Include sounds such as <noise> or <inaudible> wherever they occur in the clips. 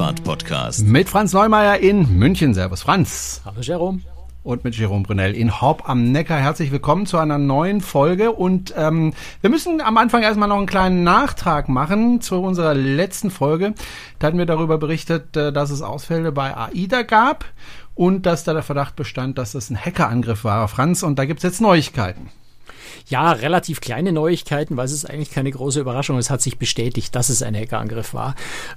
Kreuzfahrt-Podcast. Mit Franz Neumeier in München. Servus, Franz. Hallo, Jerome. Und mit Jerome Brunel in Haupt am Neckar. Herzlich willkommen zu einer neuen Folge. Und ähm, wir müssen am Anfang erstmal noch einen kleinen Nachtrag machen zu unserer letzten Folge. Da hatten wir darüber berichtet, äh, dass es Ausfälle bei AIDA gab und dass da der Verdacht bestand, dass es ein Hackerangriff war, Franz. Und da gibt's jetzt Neuigkeiten. Ja, relativ kleine Neuigkeiten, weil es ist eigentlich keine große Überraschung. Es hat sich bestätigt, dass es ein Hackerangriff war.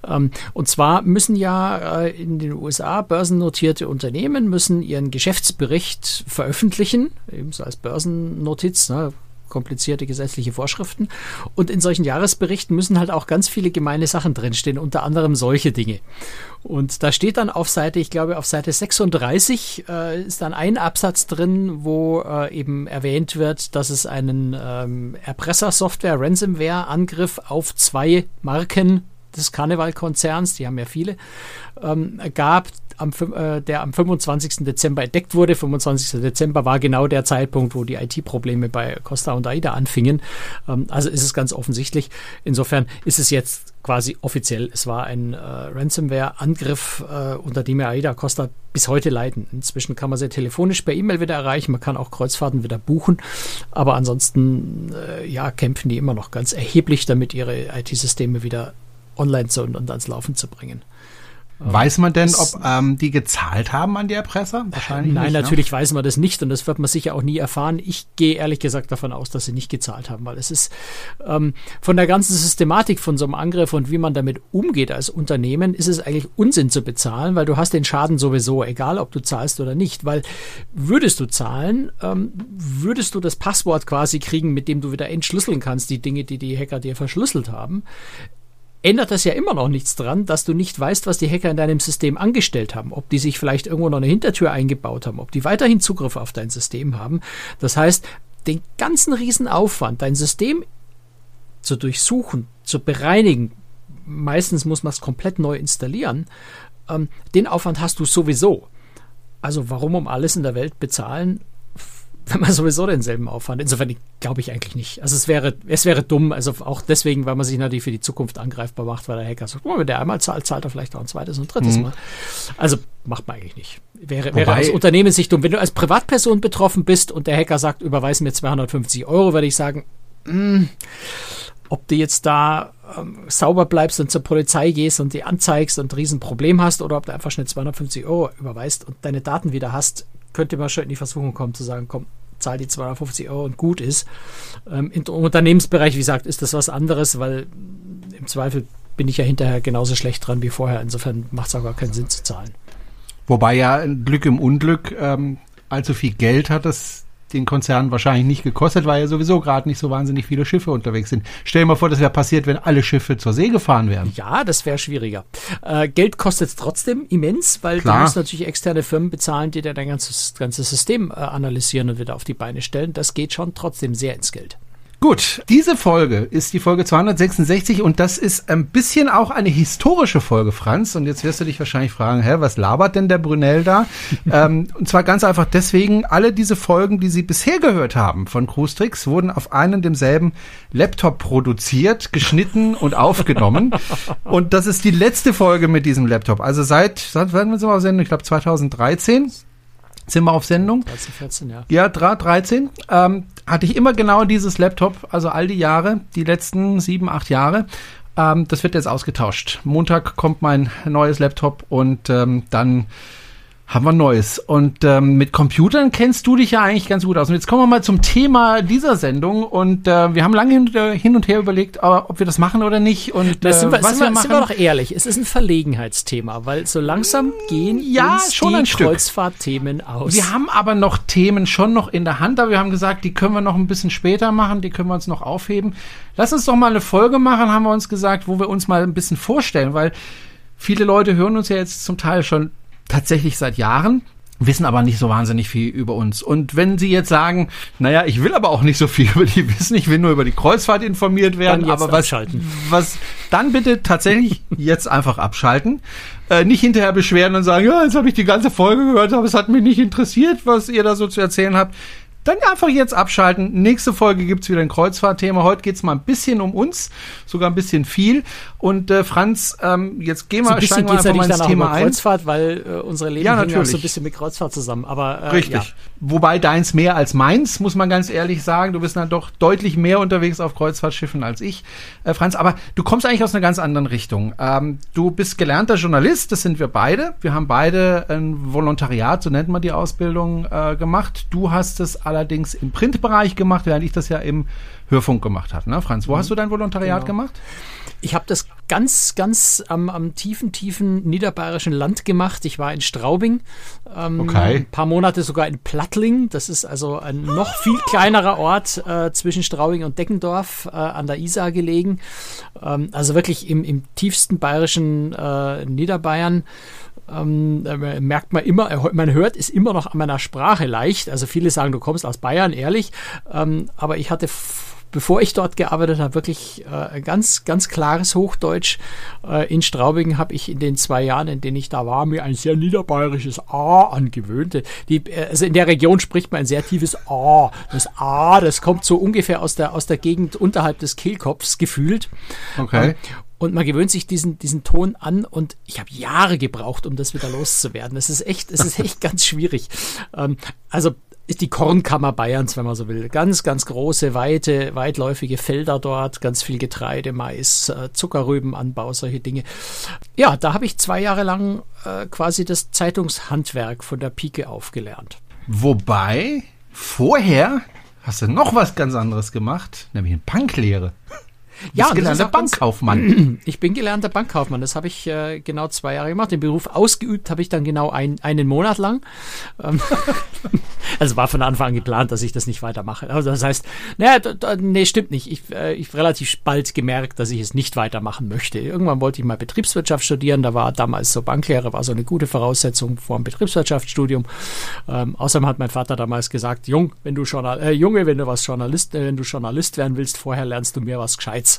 Ähm, und zwar müssen ja äh, in den USA börsennotierte Unternehmen müssen ihren Geschäftsbericht veröffentlichen, ebenso als Börsennotiz. Ne? Komplizierte gesetzliche Vorschriften. Und in solchen Jahresberichten müssen halt auch ganz viele gemeine Sachen drinstehen, unter anderem solche Dinge. Und da steht dann auf Seite, ich glaube auf Seite 36 äh, ist dann ein Absatz drin, wo äh, eben erwähnt wird, dass es einen ähm, Erpressersoftware Ransomware-Angriff auf zwei Marken des Karnevalkonzerns, die haben ja viele, ähm, gab, am, äh, der am 25. Dezember entdeckt wurde. 25. Dezember war genau der Zeitpunkt, wo die IT-Probleme bei Costa und AIDA anfingen. Ähm, also ist es ganz offensichtlich. Insofern ist es jetzt quasi offiziell. Es war ein äh, Ransomware-Angriff, äh, unter dem AIDA Costa bis heute leiden. Inzwischen kann man sie telefonisch per E-Mail wieder erreichen. Man kann auch Kreuzfahrten wieder buchen. Aber ansonsten, äh, ja, kämpfen die immer noch ganz erheblich damit, ihre IT-Systeme wieder online zu und ans Laufen zu bringen. Weiß man denn, ob ähm, die gezahlt haben an die Erpresser? Wahrscheinlich Nein, nicht, ne? natürlich ne? weiß man das nicht und das wird man sicher auch nie erfahren. Ich gehe ehrlich gesagt davon aus, dass sie nicht gezahlt haben, weil es ist ähm, von der ganzen Systematik von so einem Angriff und wie man damit umgeht als Unternehmen, ist es eigentlich Unsinn zu bezahlen, weil du hast den Schaden sowieso, egal ob du zahlst oder nicht. Weil würdest du zahlen, ähm, würdest du das Passwort quasi kriegen, mit dem du wieder entschlüsseln kannst, die Dinge, die die Hacker dir verschlüsselt haben ändert das ja immer noch nichts dran, dass du nicht weißt, was die Hacker in deinem System angestellt haben, ob die sich vielleicht irgendwo noch eine Hintertür eingebaut haben, ob die weiterhin Zugriff auf dein System haben. Das heißt, den ganzen Riesenaufwand, dein System zu durchsuchen, zu bereinigen, meistens muss man es komplett neu installieren, ähm, den Aufwand hast du sowieso. Also warum um alles in der Welt bezahlen, wenn man sowieso denselben Aufwand. Insofern glaube ich eigentlich nicht. Also es wäre, es wäre dumm, also auch deswegen, weil man sich natürlich für die Zukunft angreifbar macht, weil der Hacker sagt, oh, wenn der einmal zahlt, zahlt er vielleicht auch ein zweites und drittes mhm. Mal. Also macht man eigentlich nicht. Wäre, wäre aus Unternehmenssicht dumm. Wenn du als Privatperson betroffen bist und der Hacker sagt, überweis mir 250 Euro, würde ich sagen, mh, hm, ob du jetzt da ähm, sauber bleibst und zur Polizei gehst und die anzeigst und ein Riesenproblem hast oder ob du einfach schnell 250 Euro überweist und deine Daten wieder hast, könnte man schon in die Versuchung kommen zu sagen, komm, zahl die 250 Euro und gut ist. Ähm, Im Unternehmensbereich, wie gesagt, ist das was anderes, weil im Zweifel bin ich ja hinterher genauso schlecht dran wie vorher. Insofern macht es auch gar keinen Sinn zu zahlen. Wobei ja Glück im Unglück ähm, allzu viel Geld hat das den Konzern wahrscheinlich nicht gekostet, weil ja sowieso gerade nicht so wahnsinnig viele Schiffe unterwegs sind. Stell dir mal vor, das wäre passiert, wenn alle Schiffe zur See gefahren wären. Ja, das wäre schwieriger. Äh, Geld kostet es trotzdem immens, weil Klar. du musst natürlich externe Firmen bezahlen, die dir dein ganzes, ganzes System äh, analysieren und wieder auf die Beine stellen. Das geht schon trotzdem sehr ins Geld. Gut, diese Folge ist die Folge 266 und das ist ein bisschen auch eine historische Folge, Franz. Und jetzt wirst du dich wahrscheinlich fragen, hä, was labert denn der Brunel da? <laughs> ähm, und zwar ganz einfach deswegen, alle diese Folgen, die Sie bisher gehört haben von Cruise Tricks, wurden auf einen demselben Laptop produziert, geschnitten und aufgenommen. <laughs> Und das ist die letzte Folge mit diesem Laptop. Also seit, seit wann sind wir auf Sendung? Ich glaube 2013 sind wir auf Sendung. 13, 14, ja. Ja, 13. Ähm, hatte ich immer genau dieses Laptop, also all die Jahre, die letzten sieben, acht Jahre. Ähm, das wird jetzt ausgetauscht. Montag kommt mein neues Laptop und ähm, dann haben wir Neues. Und ähm, mit Computern kennst du dich ja eigentlich ganz gut aus. Und jetzt kommen wir mal zum Thema dieser Sendung. Und äh, wir haben lange hin, äh, und her überlegt, äh, ob wir das machen oder nicht. Und äh, sind, wir, was sind, wir, wir sind wir doch ehrlich, es ist ein Verlegenheitsthema, weil so langsam gehen ja, uns schon die Kreuzfahrtthemen aus. Wir haben aber noch Themen schon noch in der Hand, aber wir haben gesagt, die können wir noch ein bisschen später machen, die können wir uns noch aufheben. Lass uns doch mal eine Folge machen, haben wir uns gesagt, wo wir uns mal ein bisschen vorstellen, weil viele Leute hören uns ja jetzt zum Teil schon tatsächlich seit Jahren wissen aber nicht so wahnsinnig viel über uns. Und wenn Sie jetzt sagen, naja, ich will aber auch nicht so viel über die wissen, ich will nur über die Kreuzfahrt informiert werden, aber was, abschalten. was, dann bitte tatsächlich jetzt einfach abschalten. Äh, nicht hinterher beschweren und sagen, ja, jetzt habe ich die ganze Folge gehört, aber es hat mich nicht interessiert, was ihr da so zu erzählen habt. Dann einfach jetzt abschalten. Nächste Folge gibt's wieder ein Kreuzfahrtthema. Heute geht's mal ein bisschen um uns, sogar ein bisschen viel. Und äh, Franz, ähm, jetzt gehen wir, so ein bisschen geht's einfach mal ins Thema ein. Kreuzfahrt, weil äh, unsere Leben Ja, hängen auch so ein natürlich. bisschen mit Kreuzfahrt zusammen. Aber äh, Richtig. Ja. Wobei deins mehr als meins, muss man ganz ehrlich sagen. Du bist dann doch deutlich mehr unterwegs auf Kreuzfahrtschiffen als ich, äh, Franz. Aber du kommst eigentlich aus einer ganz anderen Richtung. Ähm, du bist gelernter Journalist, das sind wir beide. Wir haben beide ein Volontariat, so nennt man die Ausbildung, äh, gemacht. Du hast es allerdings im Printbereich gemacht, während ich das ja im Hörfunk gemacht habe. Ne, Franz, wo hast du dein Volontariat Genau. gemacht? Ich habe das ganz, ganz am, am tiefen, tiefen niederbayerischen Land gemacht. Ich war in Straubing, ähm, Okay. ein paar Monate sogar in Plattling. Das ist also ein noch viel kleinerer Ort äh, zwischen Straubing und Deckendorf äh, an der Isar gelegen. Ähm, also wirklich im, im tiefsten bayerischen äh, Niederbayern. Ähm, äh, merkt man immer, man hört es immer noch an meiner Sprache leicht. Also viele sagen, du kommst aus Bayern, ehrlich. Ähm, aber ich hatte bevor ich dort gearbeitet habe, wirklich äh, ganz, ganz klares Hochdeutsch. Äh, in Straubing habe ich in den zwei Jahren, in denen ich da war, mir ein sehr niederbayerisches A angewöhnt. Die, äh, also in der Region spricht man ein sehr tiefes A. Das A, das kommt so ungefähr aus der, aus der Gegend unterhalb des Kehlkopfs gefühlt. Okay. Ähm, Und man gewöhnt sich diesen, diesen Ton an und ich habe Jahre gebraucht, um das wieder loszuwerden. Es ist echt, es ist echt <laughs> ganz schwierig. Ähm, also ist die Kornkammer Bayerns, wenn man so will. Ganz, ganz große, weite, weitläufige Felder dort, ganz viel Getreide, Mais, äh, Zuckerrübenanbau, solche Dinge. Ja, da habe ich zwei Jahre lang äh, quasi das Zeitungshandwerk von der Pike aufgelernt. Wobei, vorher hast du noch was ganz anderes gemacht, nämlich eine Banklehre. Ja, bist und gelernter Bankkaufmann. <clears throat> Ich bin gelernter Bankkaufmann. Das habe ich äh, genau zwei Jahre gemacht. Den Beruf ausgeübt habe ich dann genau ein, einen Monat lang. Ähm, <laughs> also war von Anfang an geplant, dass ich das nicht weitermache. Also das heißt, naja, nee, stimmt nicht. Ich, äh, ich relativ bald gemerkt, dass ich es nicht weitermachen möchte. Irgendwann wollte ich mal Betriebswirtschaft studieren. Da war damals so Banklehre, war so eine gute Voraussetzung vor dem Betriebswirtschaftsstudium. Ähm, außerdem hat mein Vater damals gesagt, Jung, wenn du Journal äh, Junge, wenn du was Journalist, äh, wenn du Journalist werden willst, vorher lernst du mir was Gescheites.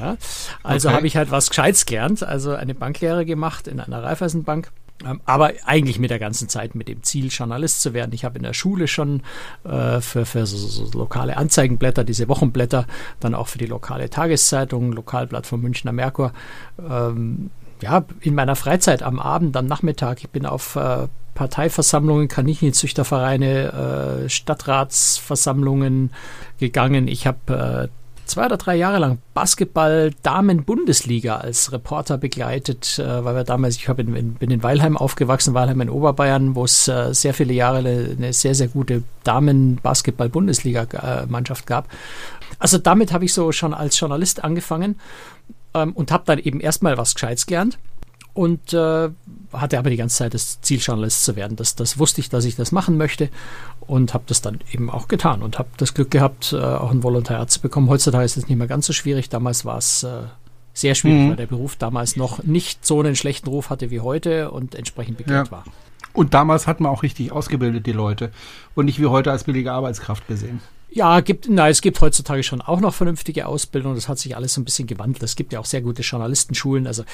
Ja, also Okay. habe ich halt was Gescheites gelernt, also eine Banklehre gemacht in einer Raiffeisenbank. Ähm, Aber eigentlich mit der ganzen Zeit mit dem Ziel, Journalist zu werden. Ich habe in der Schule schon äh, für, für so, so, lokale Anzeigenblätter, diese Wochenblätter, dann auch für die lokale Tageszeitung, Lokalblatt vom Münchner Merkur, ähm, ja, in meiner Freizeit am Abend, am Nachmittag, ich bin auf äh, Parteiversammlungen, Kaninchenzüchtervereine, äh, Stadtratsversammlungen gegangen. Ich habe äh, zwei oder drei Jahre lang Basketball Damen Bundesliga als Reporter begleitet, äh, weil wir damals, ich in, in, bin in Weilheim aufgewachsen, Weilheim in Oberbayern, wo es äh, sehr viele Jahre eine, eine sehr, sehr gute Damen Basketball Bundesliga äh, gab. Also damit habe ich so schon als Journalist angefangen ähm, und habe dann eben erstmal was Gescheites gelernt und äh, hatte aber die ganze Zeit das Ziel, Journalist zu werden. Das, das wusste ich, dass ich das machen möchte und habe das dann eben auch getan und habe das Glück gehabt, äh, auch ein Volontariat zu bekommen. Heutzutage ist es nicht mehr ganz so schwierig. Damals war es äh, sehr schwierig, Mhm. weil der Beruf damals noch nicht so einen schlechten Ruf hatte wie heute und entsprechend begehrt Ja. war. Und damals hat man auch richtig ausgebildet, die Leute. Und nicht wie heute als billige Arbeitskraft gesehen. Ja, gibt, na, es gibt heutzutage schon auch noch vernünftige Ausbildung. Das hat sich alles so ein bisschen gewandelt. Es gibt ja auch sehr gute Journalistenschulen. Also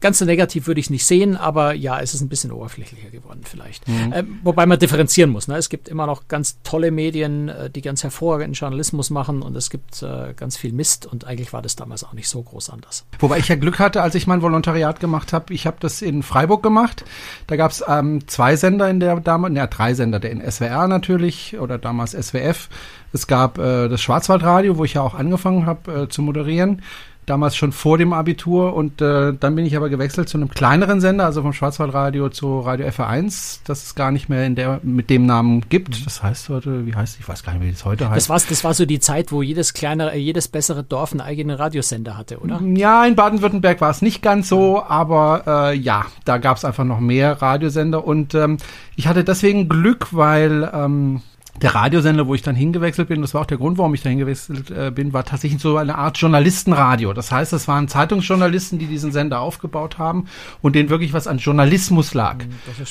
ganz so negativ würde ich es nicht sehen, aber ja, es ist ein bisschen oberflächlicher geworden vielleicht. Ähm, wobei man differenzieren muss. Ne? Es gibt immer noch ganz tolle Medien, äh, die ganz hervorragenden Journalismus machen und es gibt äh, ganz viel Mist und eigentlich war das damals auch nicht so groß anders. Wobei ich ja Glück hatte, als ich mein Volontariat gemacht habe. Ich habe das in Freiburg gemacht. Da gab es ähm, zwei Sender in der damals, ja drei Sender, der in SWR natürlich oder damals SWF. Es gab äh, das Schwarzwaldradio, wo ich ja auch angefangen habe äh, zu moderieren. Damals schon vor dem Abitur und äh, dann bin ich aber gewechselt zu einem kleineren Sender, also vom Schwarzwaldradio zu Radio FR1, das es gar nicht mehr in der mit dem Namen gibt. Das heißt heute, wie heißt, ich weiß gar nicht, wie es heute heißt. Das, war's, das war so die Zeit, wo jedes kleinere, jedes bessere Dorf einen eigenen Radiosender hatte, oder? Ja, in Baden-Württemberg war es nicht ganz so, aber äh, ja, da gab es einfach noch mehr Radiosender und ähm, ich hatte deswegen Glück, weil ähm, der Radiosender, wo ich dann hingewechselt bin, das war auch der Grund, warum ich da hingewechselt äh, bin, war tatsächlich so eine Art Journalistenradio. Das heißt, es waren Zeitungsjournalisten, die diesen Sender aufgebaut haben und denen wirklich was an Journalismus lag.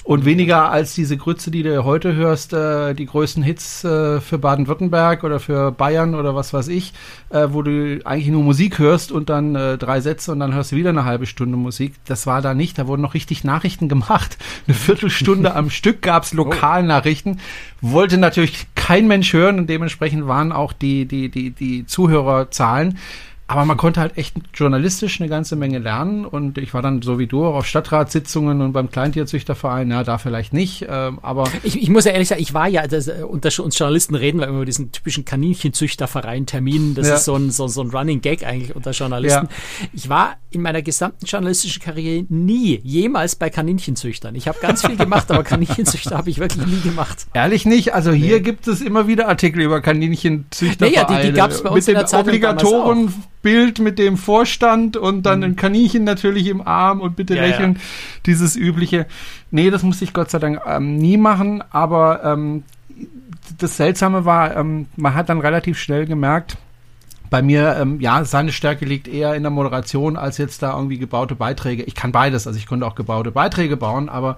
Und weniger als diese Grütze, die du heute hörst, äh, die größten Hits äh, für Baden-Württemberg oder für Bayern oder was weiß ich, äh, wo du eigentlich nur Musik hörst und dann äh, drei Sätze und dann hörst du wieder eine halbe Stunde Musik. Das war da nicht. Da wurden noch richtig Nachrichten gemacht. Eine Viertelstunde am Stück gab's Lokalnachrichten. Wollte natürlich kein Mensch hören und dementsprechend waren auch die, die, die, die Zuhörerzahlen aber man konnte halt echt journalistisch eine ganze Menge lernen und ich war dann so wie du auch auf Stadtratssitzungen und beim Kleintierzüchterverein, ja, da vielleicht nicht, äh, aber. Ich, ich muss ja ehrlich sagen, ich war ja, das, äh, unter uns Journalisten reden wir immer über diesen typischen Kaninchenzüchterverein-Termin, das ja. ist so ein, so, so ein Running Gag eigentlich unter Journalisten. Ja. Ich war in meiner gesamten journalistischen Karriere nie, jemals bei Kaninchenzüchtern. Ich habe ganz viel gemacht, aber Kaninchenzüchter habe ich wirklich nie gemacht. Ehrlich nicht? Also hier nee. gibt es immer wieder Artikel über Kaninchenzüchtervereine. Naja, die, die gab es bei uns mit in der Zeitung Obligatoren Bild mit dem Vorstand und dann mhm. ein Kaninchen natürlich im Arm und bitte ja, lächeln. Ja. Dieses übliche. Nee, das musste ich Gott sei Dank ähm, nie machen, aber ähm, das Seltsame war, ähm, man hat dann relativ schnell gemerkt, bei mir, ähm, ja, seine Stärke liegt eher in der Moderation als jetzt da irgendwie gebaute Beiträge. Ich kann beides, also ich konnte auch gebaute Beiträge bauen, aber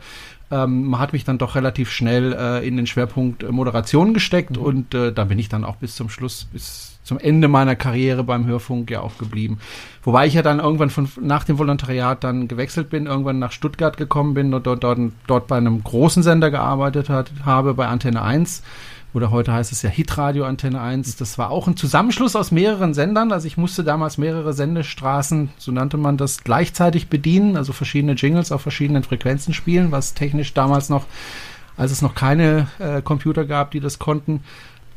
ähm, man hat mich dann doch relativ schnell äh, in den Schwerpunkt äh, Moderation gesteckt mhm. und äh, da bin ich dann auch bis zum Schluss, bis zum Ende meiner Karriere beim Hörfunk ja auch geblieben. Wobei ich ja dann irgendwann von, nach dem Volontariat dann gewechselt bin, irgendwann nach Stuttgart gekommen bin und dort, dort, dort bei einem großen Sender gearbeitet hat, habe, bei Antenne 1 oder heute heißt es ja Hitradio Antenne 1. Das war auch ein Zusammenschluss aus mehreren Sendern. Also ich musste damals mehrere Sendestraßen, so nannte man das, gleichzeitig bedienen, also verschiedene Jingles auf verschiedenen Frequenzen spielen, was technisch damals noch, als es noch keine äh, Computer gab, die das konnten,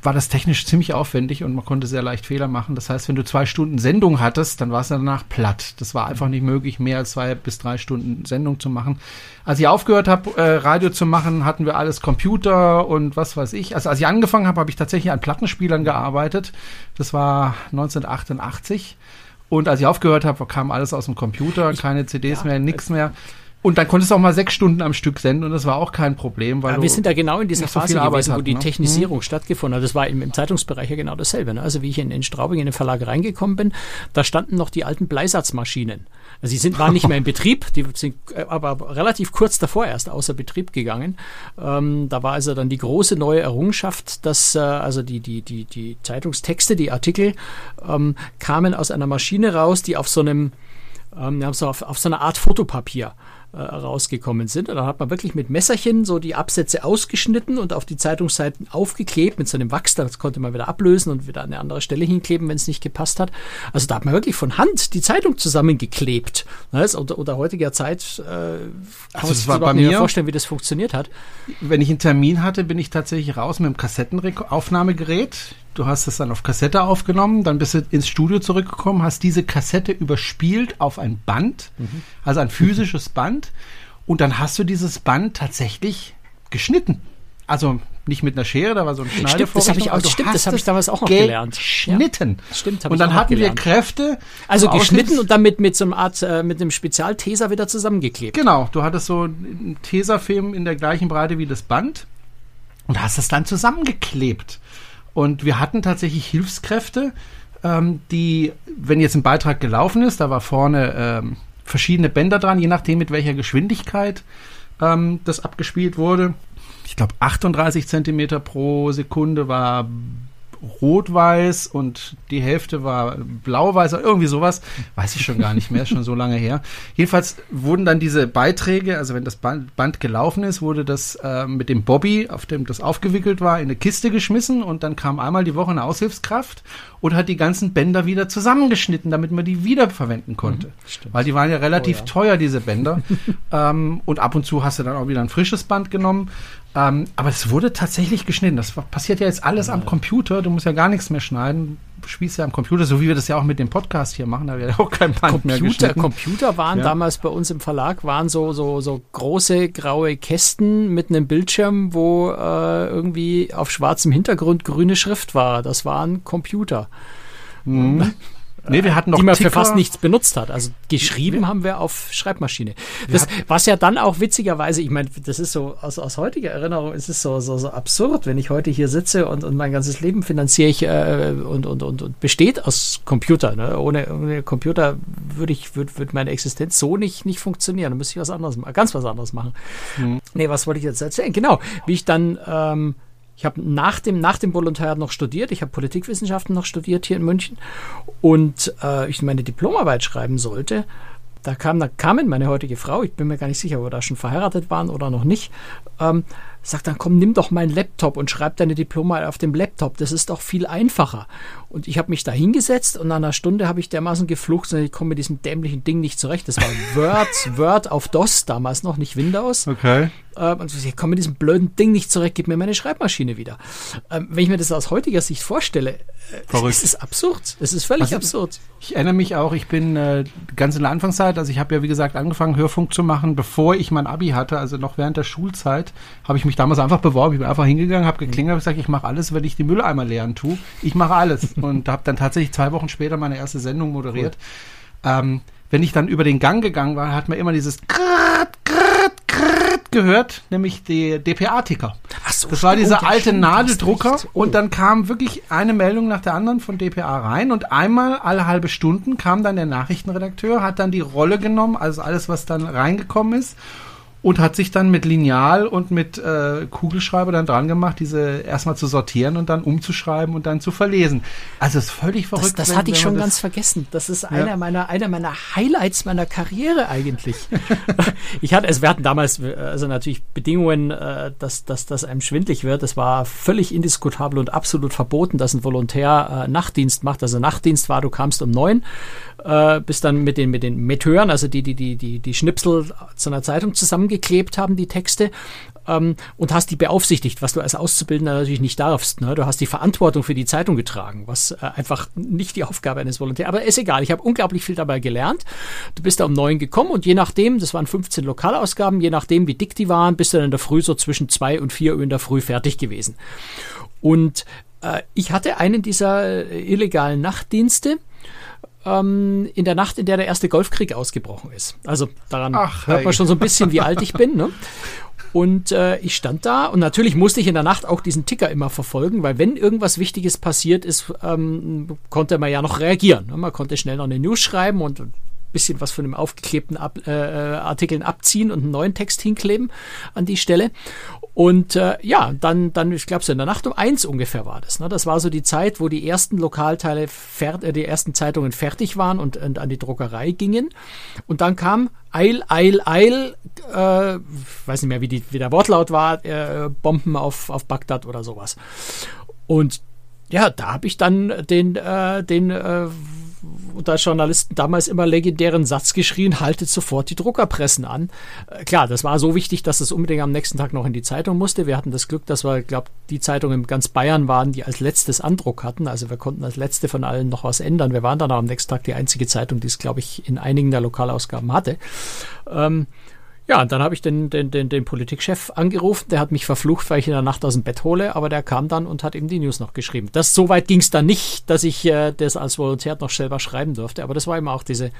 war das technisch ziemlich aufwendig und man konnte sehr leicht Fehler machen. Das heißt, wenn du zwei Stunden Sendung hattest, dann war es danach platt. Das war einfach nicht möglich, mehr als zwei bis drei Stunden Sendung zu machen. Als ich aufgehört habe, äh, Radio zu machen, hatten wir alles Computer und was weiß ich. Also als ich angefangen habe, habe ich tatsächlich an Plattenspielern gearbeitet. Das war 1988. Und als ich aufgehört habe, kam alles aus dem Computer, keine CDs ja, mehr, nichts mehr. Und dann konntest du auch mal sechs Stunden am Stück senden und das war auch kein Problem. Weil ja, wir sind da genau in dieser Phase so gewesen, hatten, wo die ne? Technisierung mhm. stattgefunden hat. Das war im, im Zeitungsbereich ja genau dasselbe. Ne? Also wie ich in, in Straubing in den Verlag reingekommen bin, da standen noch die alten Bleisatzmaschinen. Also sie sind, waren nicht mehr in <laughs> Betrieb, die sind äh, aber relativ kurz davor erst außer Betrieb gegangen. Ähm, da war also dann die große neue Errungenschaft, dass äh, also die, die, die, die Zeitungstexte, die Artikel ähm, kamen aus einer Maschine raus, die auf so einem ähm, wir haben so auf, auf so einer Art Fotopapier äh, rausgekommen sind. Und dann hat man wirklich mit Messerchen so die Absätze ausgeschnitten und auf die Zeitungsseiten aufgeklebt mit so einem Wachs. Das konnte man wieder ablösen und wieder an eine andere Stelle hinkleben, wenn es nicht gepasst hat. Also da hat man wirklich von Hand die Zeitung zusammengeklebt. Das unter, unter heutiger Zeit äh, kann also man sich war bei mir vorstellen, wie das funktioniert hat. Wenn ich einen Termin hatte, bin ich tatsächlich raus mit dem Kassettenaufnahmegerät du hast es dann auf Kassette aufgenommen, dann bist du ins Studio zurückgekommen, hast diese Kassette überspielt auf ein Band, mhm. also ein physisches Band, und dann hast du dieses Band tatsächlich geschnitten. Also nicht mit einer Schere, da war so ein Schneider Stimmt, das habe ich, auch, stimmt, das hab ich damals auch noch gelernt. Geschnitten. Ja, stimmt, Und dann hatten wir Kräfte. Also geschnitten und dann mit, mit so einer Art, äh, mit einem Spezialteser wieder zusammengeklebt. Genau, du hattest so einen Tesafilm in der gleichen Breite wie das Band und hast es dann zusammengeklebt. Und wir hatten tatsächlich Hilfskräfte, ähm, die, wenn jetzt ein Beitrag gelaufen ist, da war vorne ähm, verschiedene Bänder dran, je nachdem mit welcher Geschwindigkeit ähm, das abgespielt wurde. Ich glaube 38 Zentimeter pro Sekunde war rot-weiß und die Hälfte war blau-weiß, irgendwie sowas. Weiß ich schon gar nicht mehr, schon so lange her. Jedenfalls wurden dann diese Beiträge, also wenn das Band, Band gelaufen ist, wurde das äh, mit dem Bobby, auf dem das aufgewickelt war, in eine Kiste geschmissen und dann kam einmal die Woche eine Aushilfskraft und hat die ganzen Bänder wieder zusammengeschnitten, damit man die wiederverwenden konnte. Mhm, Weil die waren ja relativ oh, ja. teuer, diese Bänder. <laughs> ähm, und ab und zu hast du dann auch wieder ein frisches Band genommen. Ähm, aber es wurde tatsächlich geschnitten. Das passiert ja jetzt alles am Computer. Du musst ja gar nichts mehr schneiden. Du spielst ja am Computer, so wie wir das ja auch mit dem Podcast hier machen. Da wird ja auch kein Band Computer, mehr geschnitten. Computer waren ja. damals bei uns im Verlag waren so, so, so große graue Kästen mit einem Bildschirm, wo äh, irgendwie auf schwarzem Hintergrund grüne Schrift war. Das waren Computer. Mhm. Nee, wir hatten noch die man Ticker. für fast nichts benutzt hat. Also geschrieben wir, haben wir auf Schreibmaschine. Das, was ja dann auch witzigerweise, ich meine, das ist so aus, aus heutiger Erinnerung, ist es so, so, so absurd, wenn ich heute hier sitze und, und mein ganzes Leben finanziere ich äh, und, und, und, und besteht aus Computer. Ne? Ohne, ohne Computer würde ich würd, würd meine Existenz so nicht, nicht funktionieren. Da müsste ich was anderes machen, ganz was anderes machen. Hm. Nee, was wollte ich jetzt erzählen? Genau, wie ich dann ähm, ich habe nach dem, nach dem Volontariat noch studiert. Ich habe Politikwissenschaften noch studiert hier in München. Und äh, ich meine Diplomarbeit schreiben sollte. Da kam, da kam meine heutige Frau, ich bin mir gar nicht sicher, ob wir da schon verheiratet waren oder noch nicht, ähm, Sagt dann, komm, nimm doch meinen Laptop und schreib deine Diplome auf dem Laptop. Das ist doch viel einfacher. Und ich habe mich da hingesetzt und nach einer Stunde habe ich dermaßen geflucht, und ich komme mit diesem dämlichen Ding nicht zurecht. Das war Word, <laughs> Word auf DOS damals noch, nicht Windows. Okay. Ähm, und ich komme mit diesem blöden Ding nicht zurecht, gib mir meine Schreibmaschine wieder. Ähm, wenn ich mir das aus heutiger Sicht vorstelle, äh, Verrückt. es ist absurd. Es ist völlig Also, absurd. Ich erinnere mich auch, ich bin äh, ganz in der Anfangszeit, also ich habe ja wie gesagt angefangen Hörfunk zu machen, bevor ich mein Abi hatte, also noch während der Schulzeit, habe ich mich damals einfach beworben. Ich bin einfach hingegangen, habe geklingelt, habe gesagt, ich mache alles, wenn ich die Mülleimer leeren tue. Ich mache alles <laughs> und habe dann tatsächlich zwei Wochen später meine erste Sendung moderiert. Ähm, wenn ich dann über den Gang gegangen war, hat man immer dieses Krrrt gehört, nämlich die DPA-Ticker. So, Das war dieser Ja, alte stimmt, Nadeldrucker. Oh. und dann kam wirklich eine Meldung nach der anderen von DPA rein und einmal alle halbe Stunden kam dann der Nachrichtenredakteur, hat dann die Rolle genommen, also alles, was dann reingekommen ist und hat sich dann mit Lineal und mit äh, Kugelschreiber dann dran gemacht, diese erstmal zu sortieren und dann umzuschreiben und dann zu verlesen. Also es ist völlig Das, verrückt. das wenn- hatte ich schon ganz das- vergessen. Das ist einer meiner, einer meiner Highlights meiner Karriere eigentlich. <laughs> ich hatte, also wir hatten damals, äh, also natürlich Bedingungen, äh, dass, dass, dass einem schwindlig wird. Es war völlig indiskutabel und absolut verboten, dass ein Volontär äh, Nachtdienst macht. Also Nachtdienst war, du kamst um neun, äh, bist dann mit den, mit den Metteuren, also die, die, die, die, die Schnipsel zu einer Zeitung zusammengeklebt haben, die Texte, ähm, und hast die beaufsichtigt, was du als Auszubildender natürlich nicht darfst. Ne? Du hast die Verantwortung für die Zeitung getragen, was äh, einfach nicht die Aufgabe eines Volontärs. Aber ist egal, ich habe unglaublich viel dabei gelernt. Du bist da um neun gekommen und je nachdem, das waren 15 Lokalausgaben, je nachdem, wie dick die waren, bist du dann in der Früh so zwischen zwei und vier Uhr in der Früh fertig gewesen. Und äh, ich hatte einen dieser äh, illegalen Nachtdienste ähm, in der Nacht, in der der erste Golfkrieg ausgebrochen ist. Also daran Ach, hört man schon so ein bisschen, wie alt ich bin. Ne? Und äh, ich stand da und natürlich musste ich in der Nacht auch diesen Ticker immer verfolgen, weil wenn irgendwas Wichtiges passiert ist, ähm, konnte man ja noch reagieren. Ne? Man konnte schnell noch eine News schreiben und bisschen was von dem aufgeklebten Ab äh, äh, Artikeln abziehen und einen neuen Text hinkleben an die Stelle. Und äh, ja, dann, dann ich glaube, so in der Nacht um eins ungefähr war das. Ne? Das war so die Zeit, wo die ersten Lokalteile, äh, die ersten Zeitungen fertig waren und, und an die Druckerei gingen. Und dann kam Eil, Eil, Eil, äh, weiß nicht mehr, wie, die, wie der Wortlaut war, äh, Bomben auf, auf Bagdad oder sowas. Und ja, da habe ich dann den, äh, den äh, unter Journalisten damals immer legendären Satz geschrien, haltet sofort die Druckerpressen an. Äh, klar, das war so wichtig, dass es unbedingt am nächsten Tag noch in die Zeitung musste. Wir hatten das Glück, dass wir, glaube die Zeitungen in ganz Bayern waren, die als letztes Andruck hatten. Also wir konnten als letzte von allen noch was ändern. Wir waren dann auch am nächsten Tag die einzige Zeitung, die es, glaube ich, in einigen der Lokalausgaben hatte. Ähm, ja, und dann habe ich den, den, den, den Politikchef angerufen, der hat mich verflucht, weil ich in der Nacht aus dem Bett hole, aber der kam dann und hat eben die News noch geschrieben. Das so weit ging es dann nicht, dass ich äh, das als Volontär noch selber schreiben durfte, aber das war immer auch diese,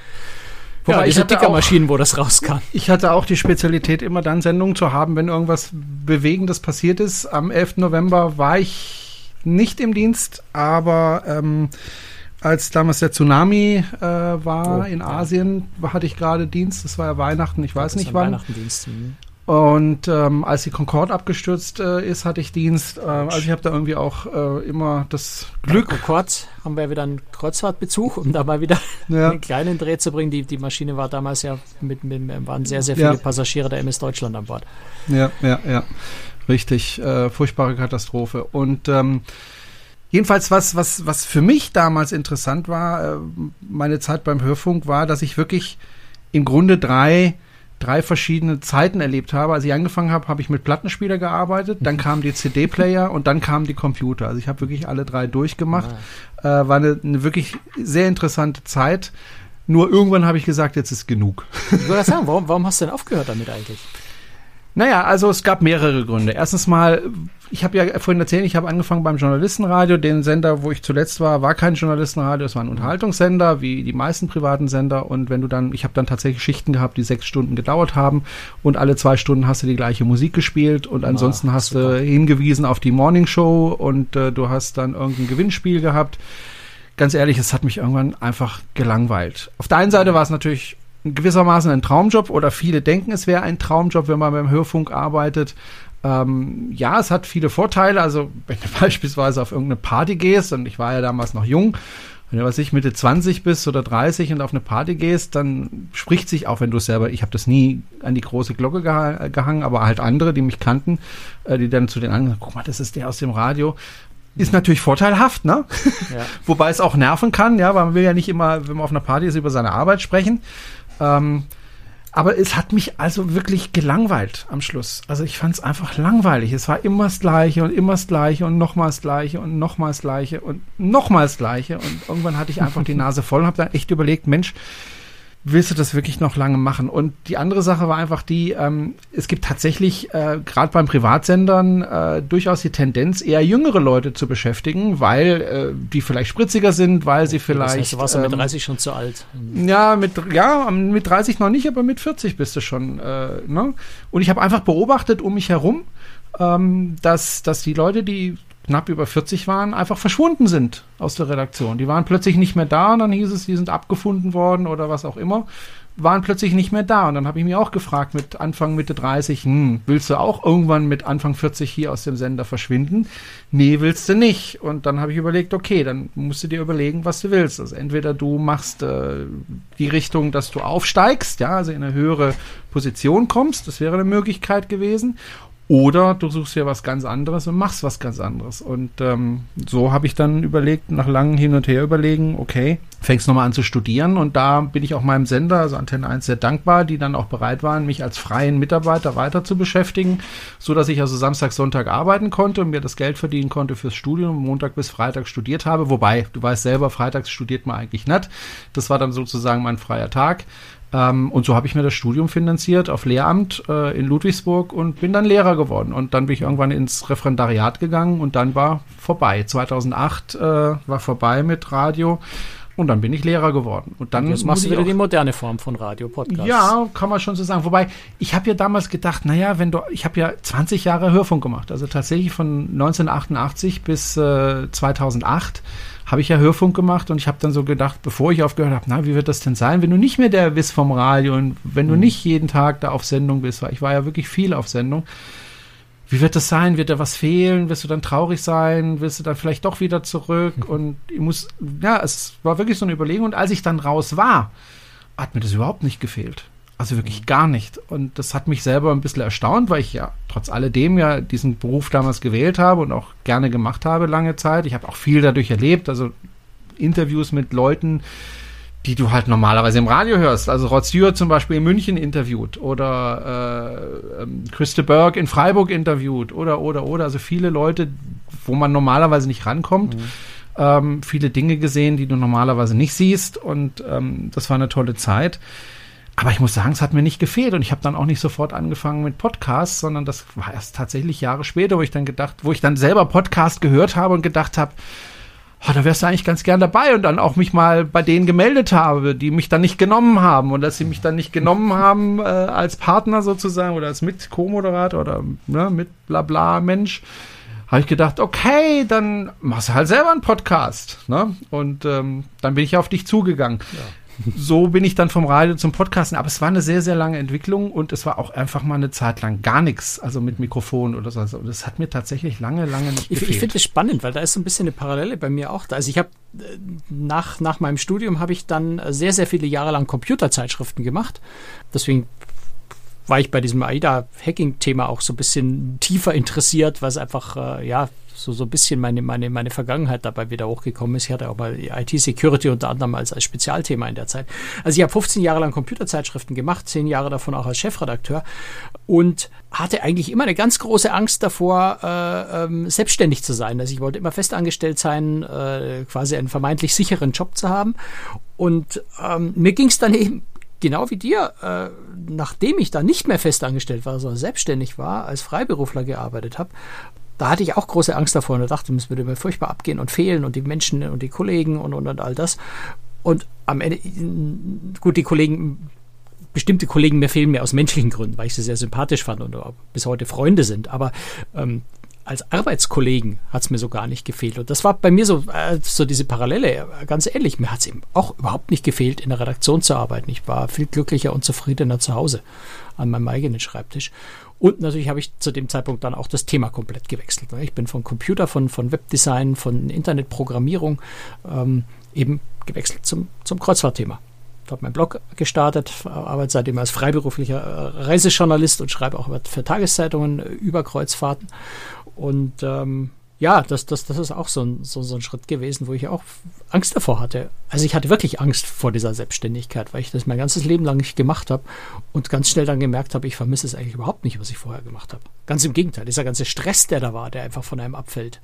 Wobei ja, ich diese Tickermaschinen, wo das rauskam. Ich hatte auch die Spezialität, immer dann Sendungen zu haben, wenn irgendwas Bewegendes passiert ist. Am 11. November war ich nicht im Dienst, aber ähm, als damals der Tsunami äh, war Oh, in ja. Asien, hatte ich gerade Dienst. Das war ja Weihnachten, ich weiß Das nicht wann. Weihnachtendienst. mhm. Und ähm, als die Concorde abgestürzt äh, ist, hatte ich Dienst. Äh, also ich habe da irgendwie auch äh, immer das Glück. Concorde haben wir wieder einen Kreuzfahrtbezug, um da mal wieder <laughs> Ja. einen kleinen Dreh zu bringen. Die, die Maschine war damals ja mit, mit waren sehr, sehr viele Ja. Passagiere der MS Deutschland an Bord. Ja, ja, ja. Richtig, äh, furchtbare Katastrophe. Und ähm, jedenfalls, was, was, was für mich damals interessant war, äh, meine Zeit beim Hörfunk, war, dass ich wirklich im Grunde drei, drei verschiedene Zeiten erlebt habe. Als ich angefangen habe, habe ich mit Plattenspieler gearbeitet, dann kamen die CD-Player und dann kamen die Computer. Also ich habe wirklich alle drei durchgemacht. Äh, war eine, eine wirklich sehr interessante Zeit. Nur irgendwann habe ich gesagt, jetzt ist genug. Ich würde sagen, <laughs> warum, warum hast du denn aufgehört damit eigentlich? Naja, also es gab mehrere Gründe. Erstens mal, ich habe ja vorhin erzählt, ich habe angefangen beim Journalistenradio. Den Sender, wo ich zuletzt war, war kein Journalistenradio, es war ein Unterhaltungssender, wie die meisten privaten Sender. Und wenn du dann, ich habe dann tatsächlich Schichten gehabt, die sechs Stunden gedauert haben und alle zwei Stunden hast du die gleiche Musik gespielt und ansonsten hast super. du hingewiesen auf die Morning Show und äh, du hast dann irgendein Gewinnspiel gehabt. Ganz ehrlich, es hat mich irgendwann einfach gelangweilt. Auf der einen Seite war es natürlich gewissermaßen ein Traumjob oder viele denken, es wäre ein Traumjob, wenn man beim Hörfunk arbeitet. Ähm, ja, es hat viele Vorteile. Also wenn du <laughs> beispielsweise auf irgendeine Party gehst und ich war ja damals noch jung, wenn du, was ich, Mitte 20 bist oder 30 und auf eine Party gehst, dann spricht sich auch, wenn du es selber, ich habe das nie an die große Glocke geha gehangen, aber halt andere, die mich kannten, äh, die dann zu den anderen, guck mal, das ist der aus dem Radio. Ist natürlich vorteilhaft, ne? Ja. <laughs> Wobei es auch nerven kann, ja, weil man will ja nicht immer, wenn man auf einer Party ist, über seine Arbeit sprechen. Ähm, aber es hat mich also wirklich gelangweilt am Schluss. Also ich fand es einfach langweilig. Es war immer das Gleiche und immer das Gleiche und nochmals das Gleiche und nochmals das Gleiche und nochmals das Gleiche. Und irgendwann hatte ich einfach die Nase voll und habe dann echt überlegt, Mensch, willst du das wirklich noch lange machen? Und die andere Sache war einfach die, ähm, es gibt tatsächlich äh, gerade beim Privatsendern äh, durchaus die Tendenz, eher jüngere Leute zu beschäftigen, weil äh, die vielleicht spritziger sind, weil sie vielleicht. Das heißt, du warst ähm, mit 30 schon zu alt. Ja, mit, ja, mit 30 noch nicht, aber mit 40 bist du schon. Äh, ne? Und ich habe einfach beobachtet um mich herum, ähm, dass, dass die Leute, die knapp über 40 waren, einfach verschwunden sind aus der Redaktion. Die waren plötzlich nicht mehr da und dann hieß es, die sind abgefunden worden oder was auch immer, waren plötzlich nicht mehr da. Und dann habe ich mich auch gefragt mit Anfang, Mitte 30, hm, willst du auch irgendwann mit Anfang 40 hier aus dem Sender verschwinden? Nee, willst du nicht. Und dann habe ich überlegt, okay, dann musst du dir überlegen, was du willst. Also entweder du machst äh, die Richtung, dass du aufsteigst, ja, also in eine höhere Position kommst, das wäre eine Möglichkeit gewesen, oder du suchst ja was ganz anderes und machst was ganz anderes. Und ähm, so habe ich dann überlegt, nach langem Hin und Her überlegen, okay, fängst nochmal an zu studieren. Und da bin ich auch meinem Sender, also Antenne 1, sehr dankbar, die dann auch bereit waren, mich als freien Mitarbeiter weiter zu beschäftigen, so dass ich also Samstag, Sonntag arbeiten konnte und mir das Geld verdienen konnte fürs Studium, Montag bis Freitag studiert habe. Wobei, du weißt selber, freitags studiert man eigentlich nicht. Das war dann sozusagen mein freier Tag. Ähm, und so habe ich mir das Studium finanziert auf Lehramt äh, in Ludwigsburg und bin dann Lehrer geworden. Und dann bin ich irgendwann ins Referendariat gegangen und dann war vorbei. 2008 äh, war vorbei mit Radio. Und dann bin ich Lehrer geworden. Und dann Jetzt machst du wieder die moderne Form von Radio Podcast. Ja, kann man schon so sagen. Wobei ich habe ja damals gedacht, naja, wenn du, ich habe ja 20 Jahre Hörfunk gemacht, also tatsächlich von 1988 bis äh, 2008 habe ich ja Hörfunk gemacht und ich habe dann so gedacht, bevor ich aufgehört habe, na, wie wird das denn sein, wenn du nicht mehr der bist vom Radio und wenn du mhm. nicht jeden Tag da auf Sendung bist, weil ich war ja wirklich viel auf Sendung. Wie wird das sein? Wird da was fehlen? Wirst du dann traurig sein? Wirst du dann vielleicht doch wieder zurück? Mhm. Und ich muss, ja, es war wirklich so eine Überlegung. Und als ich dann raus war, hat mir das überhaupt nicht gefehlt. Also wirklich gar nicht. Und das hat mich selber ein bisschen erstaunt, weil ich ja trotz alledem ja diesen Beruf damals gewählt habe und auch gerne gemacht habe lange Zeit. Ich habe auch viel dadurch erlebt, also Interviews mit Leuten, die du halt normalerweise im Radio hörst. Also Rod Stewart zum Beispiel in München interviewt oder äh, ähm, Christe Berg in Freiburg interviewt oder, oder, oder. Also viele Leute, wo man normalerweise nicht rankommt. Mhm. Ähm, viele Dinge gesehen, die du normalerweise nicht siehst. Und ähm, das war eine tolle Zeit. Aber ich muss sagen, es hat mir nicht gefehlt und ich habe dann auch nicht sofort angefangen mit Podcasts, sondern das war erst tatsächlich Jahre später, wo ich dann gedacht, wo ich dann selber Podcast gehört habe und gedacht habe, oh, da wärst du eigentlich ganz gern dabei und dann auch mich mal bei denen gemeldet habe, die mich dann nicht genommen haben und dass sie mich dann nicht genommen <laughs> haben äh, als Partner sozusagen oder als mit Co-Moderator oder ne, mit Blabla Mensch habe ich gedacht, okay, dann machst du halt selber einen Podcast. Ne? Und ähm, dann bin ich auf dich zugegangen. Ja so bin ich dann vom Radio zum Podcasten. Aber es war eine sehr, sehr lange Entwicklung und es war auch einfach mal eine Zeit lang gar nichts, also mit Mikrofon oder so. Also das hat mir tatsächlich lange, lange nicht. Ich, ich finde es spannend, weil da ist so ein bisschen eine Parallele bei mir auch da. Also ich habe äh, nach, nach meinem Studium habe ich dann sehr, sehr viele Jahre lang Computerzeitschriften gemacht. Deswegen war ich bei diesem AIDA-Hacking-Thema auch so ein bisschen tiefer interessiert, was einfach, äh, ja, so, so ein bisschen meine, meine, meine Vergangenheit dabei wieder hochgekommen ist. Ich hatte auch mal IT-Security unter anderem als, als Spezialthema in der Zeit. Also ich habe 15 Jahre lang Computerzeitschriften gemacht, 10 Jahre davon auch als Chefredakteur und hatte eigentlich immer eine ganz große Angst davor, äh, ähm, selbstständig zu sein. Also ich wollte immer festangestellt sein, äh, quasi einen vermeintlich sicheren Job zu haben. Und ähm, mir ging es dann eben genau wie dir, äh, nachdem ich da nicht mehr festangestellt war, sondern selbstständig war, als Freiberufler gearbeitet habe, da hatte ich auch große Angst davor und dachte, es würde mir furchtbar abgehen und fehlen und die Menschen und die Kollegen und, und, und all das. Und am Ende, gut, die Kollegen, bestimmte Kollegen mir fehlen mir aus menschlichen Gründen, weil ich sie sehr sympathisch fand und bis heute Freunde sind. Aber ähm, als Arbeitskollegen hat es mir so gar nicht gefehlt. Und das war bei mir so, äh, so diese Parallele, ganz ehrlich, mir hat es eben auch überhaupt nicht gefehlt, in der Redaktion zu arbeiten. Ich war viel glücklicher und zufriedener zu Hause an meinem eigenen Schreibtisch. Und natürlich habe ich zu dem Zeitpunkt dann auch das Thema komplett gewechselt. Ich bin von Computer, von, von Webdesign, von Internetprogrammierung ähm, eben gewechselt zum, zum Kreuzfahrtthema habe meinen Blog gestartet, arbeite seitdem als freiberuflicher äh, Reisejournalist und schreibe auch für Tageszeitungen über Kreuzfahrten. Und ähm, ja, das, das, das ist auch so ein, so, so ein Schritt gewesen, wo ich auch Angst davor hatte. Also ich hatte wirklich Angst vor dieser Selbstständigkeit, weil ich das mein ganzes Leben lang nicht gemacht habe und ganz schnell dann gemerkt habe, ich vermisse es eigentlich überhaupt nicht, was ich vorher gemacht habe. Ganz im Gegenteil, dieser ganze Stress, der da war, der einfach von einem abfällt.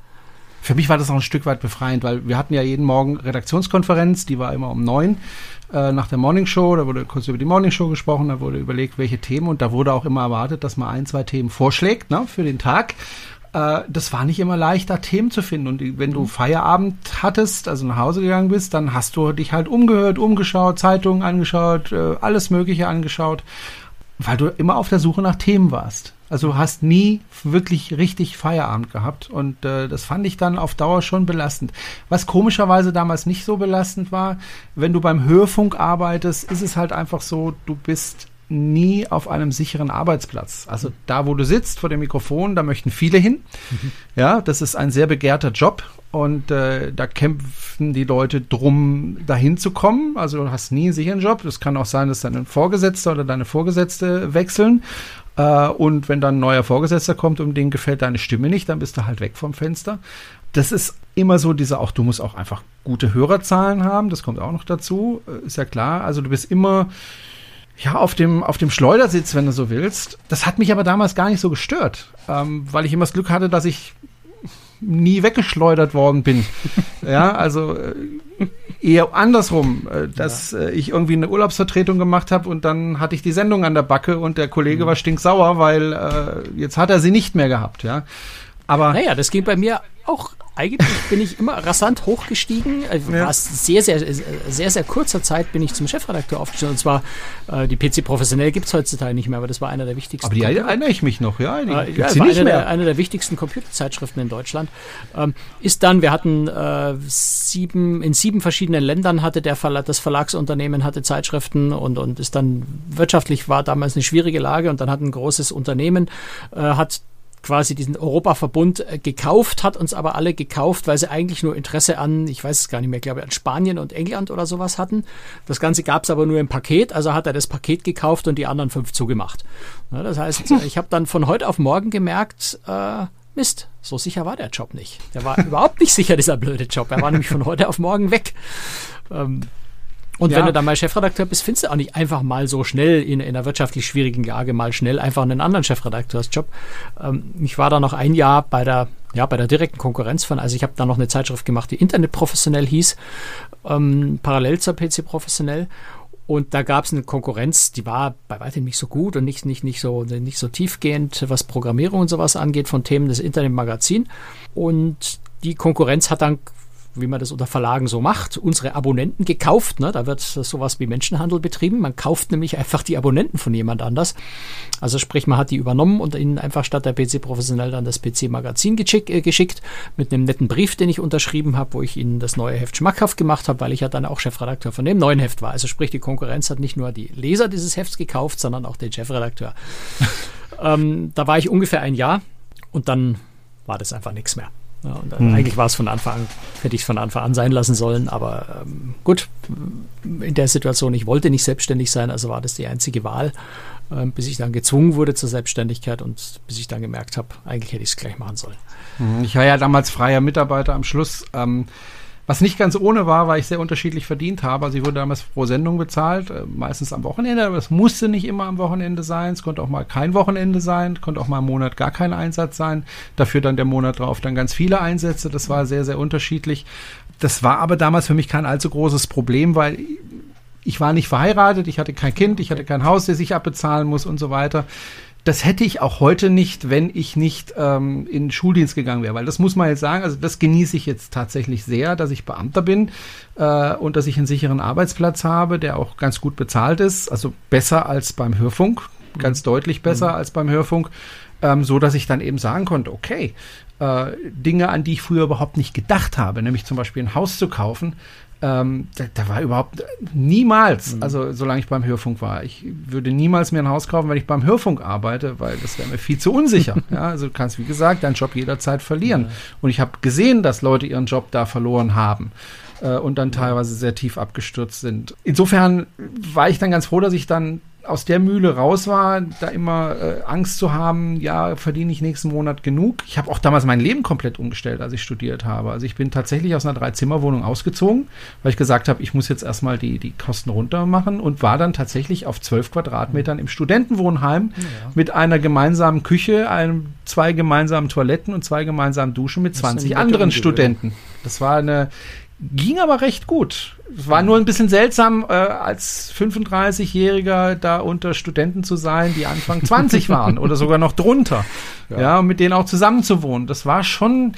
Für mich war das auch ein Stück weit befreiend, weil wir hatten ja jeden Morgen Redaktionskonferenz, die war immer um neun äh, nach der Morning Show, da wurde kurz über die Morning Show gesprochen, da wurde überlegt, welche Themen und da wurde auch immer erwartet, dass man ein, zwei Themen vorschlägt ne, für den Tag äh, das war nicht immer leicht, da Themen zu finden. Und wenn du mhm. Feierabend hattest, also nach Hause gegangen bist, dann hast du dich halt umgehört, umgeschaut, Zeitungen angeschaut, äh, alles Mögliche angeschaut, weil du immer auf der Suche nach Themen warst. Also du hast nie wirklich richtig Feierabend gehabt und äh, das fand ich dann auf Dauer schon belastend. Was komischerweise damals nicht so belastend war, wenn du beim Hörfunk arbeitest, ist es halt einfach so, du bist nie auf einem sicheren Arbeitsplatz. Also da, wo du sitzt vor dem Mikrofon, da möchten viele hin. Mhm. Ja, das ist ein sehr begehrter Job und äh, da kämpfen die Leute drum, dahin zu kommen. Also du hast nie einen sicheren Job. Es kann auch sein, dass dein Vorgesetzter oder deine Vorgesetzte wechseln. Äh, und wenn dann ein neuer Vorgesetzter kommt und dem gefällt deine Stimme nicht, dann bist du halt weg vom Fenster. Das ist immer so dieser auch, du musst auch einfach gute Hörerzahlen haben. Das kommt auch noch dazu. Äh, ist ja klar. Also du bist immer ja, auf dem, auf dem Schleudersitz, wenn du so willst. Das hat mich aber damals gar nicht so gestört, ähm, weil ich immer das Glück hatte, dass ich nie weggeschleudert worden bin. <laughs> ja, also äh, eher andersrum, äh, dass ja. äh, ich irgendwie eine Urlaubsvertretung gemacht habe und dann hatte ich die Sendung an der Backe und der Kollege mhm. war stinksauer, weil äh, jetzt hat er sie nicht mehr gehabt, ja. Aber naja, das ging bei mir auch eigentlich bin ich immer rasant hochgestiegen. Äh, ja. sehr, sehr, sehr, sehr kurzer Zeit bin ich zum Chefredakteur aufgestiegen. Und zwar äh, die PC Professionell gibt es heutzutage nicht mehr, aber das war einer der wichtigsten. Aber die Computer erinnere ich mich noch, ja. Die äh, ja, war eine der, eine der wichtigsten Computerzeitschriften in Deutschland. Ähm, ist dann, wir hatten äh, sieben, in sieben verschiedenen Ländern hatte der Verlag, das Verlagsunternehmen hatte Zeitschriften und, und ist dann wirtschaftlich war damals eine schwierige Lage und dann hat ein großes Unternehmen, äh, hat quasi diesen Europaverbund äh, gekauft, hat uns aber alle gekauft, weil sie eigentlich nur Interesse an, ich weiß es gar nicht mehr, glaube ich, an Spanien und England oder sowas hatten. Das Ganze gab es aber nur im Paket, also hat er das Paket gekauft und die anderen fünf zugemacht. Ja, das heißt, <laughs> ich habe dann von heute auf morgen gemerkt, äh, Mist, so sicher war der Job nicht. Der war überhaupt nicht sicher, dieser blöde Job. Er war nämlich von heute auf morgen weg. Ähm, und ja. wenn du dann mal Chefredakteur bist, findest du auch nicht einfach mal so schnell in, in einer wirtschaftlich schwierigen Lage mal schnell einfach einen anderen Chefredakteursjob. Ähm, ich war da noch ein Jahr bei der, ja, bei der direkten Konkurrenz von, also ich habe da noch eine Zeitschrift gemacht, die Internet professionell hieß, ähm, parallel zur PC professionell. Und da gab es eine Konkurrenz, die war bei weitem nicht so gut und nicht, nicht, nicht, so, nicht so tiefgehend, was Programmierung und sowas angeht, von Themen des Internetmagazin. Und die Konkurrenz hat dann wie man das unter Verlagen so macht, unsere Abonnenten gekauft. Ne? Da wird sowas wie Menschenhandel betrieben. Man kauft nämlich einfach die Abonnenten von jemand anders. Also sprich, man hat die übernommen und ihnen einfach statt der PC professionell dann das PC-Magazin geschick, äh, geschickt mit einem netten Brief, den ich unterschrieben habe, wo ich ihnen das neue Heft schmackhaft gemacht habe, weil ich ja dann auch Chefredakteur von dem neuen Heft war. Also sprich, die Konkurrenz hat nicht nur die Leser dieses Hefts gekauft, sondern auch den Chefredakteur. <laughs> ähm, da war ich ungefähr ein Jahr und dann war das einfach nichts mehr. Ja, und hm. eigentlich war es von Anfang an, hätte ich es von Anfang an sein lassen sollen, aber ähm, gut, in der Situation, ich wollte nicht selbstständig sein, also war das die einzige Wahl, äh, bis ich dann gezwungen wurde zur Selbstständigkeit und bis ich dann gemerkt habe, eigentlich hätte ich es gleich machen sollen. Hm, ich war ja damals freier Mitarbeiter am Schluss. Ähm, was nicht ganz ohne war, weil ich sehr unterschiedlich verdient habe. Also ich wurde damals pro Sendung bezahlt, äh, meistens am Wochenende, aber es musste nicht immer am Wochenende sein. Es konnte auch mal kein Wochenende sein, konnte auch mal im Monat gar kein Einsatz sein. Dafür dann der Monat drauf dann ganz viele Einsätze. Das war sehr, sehr unterschiedlich. Das war aber damals für mich kein allzu großes Problem, weil ich war nicht verheiratet, ich hatte kein Kind, ich hatte kein Haus, das ich abbezahlen muss und so weiter das hätte ich auch heute nicht, wenn ich nicht ähm, in Schuldienst gegangen wäre. Weil das muss man jetzt sagen, also das genieße ich jetzt tatsächlich sehr, dass ich Beamter bin äh, und dass ich einen sicheren Arbeitsplatz habe, der auch ganz gut bezahlt ist. Also besser als beim Hörfunk. ganz deutlich besser als beim Hörfunk, ähm, so dass ich dann eben sagen konnte, okay, äh, Dinge, an die ich früher überhaupt nicht gedacht habe, nämlich zum Beispiel ein Haus zu kaufen, ähm, da, da war überhaupt niemals, also solange ich beim Hörfunk war, ich würde niemals mir ein Haus kaufen, wenn ich beim Hörfunk arbeite, weil das wäre mir viel zu unsicher. <laughs> ja, also du kannst, wie gesagt, deinen Job jederzeit verlieren. Und ich habe gesehen, dass Leute ihren Job da verloren haben äh, und dann teilweise sehr tief abgestürzt sind. Insofern war ich dann ganz froh, dass ich dann aus der Mühle raus war, da immer äh, Angst zu haben, ja, verdiene ich nächsten Monat genug. Ich habe auch damals mein Leben komplett umgestellt, als ich studiert habe. Also ich bin tatsächlich aus einer Dreizimmerwohnung ausgezogen, weil ich gesagt habe, ich muss jetzt erstmal die, die Kosten runter machen und war dann tatsächlich auf zwölf Quadratmetern im Studentenwohnheim Ja. mit einer gemeinsamen Küche, einem, zwei gemeinsamen Toiletten und zwei gemeinsamen Duschen mit Das ist eine 20 nette anderen. Studenten. Das war eine, ging aber recht gut. Es war nur ein bisschen seltsam, äh, als 35-Jähriger da unter Studenten zu sein, die Anfang <laughs> 20 waren oder sogar noch drunter. Ja. und mit denen auch zusammenzuwohnen. Das war schon,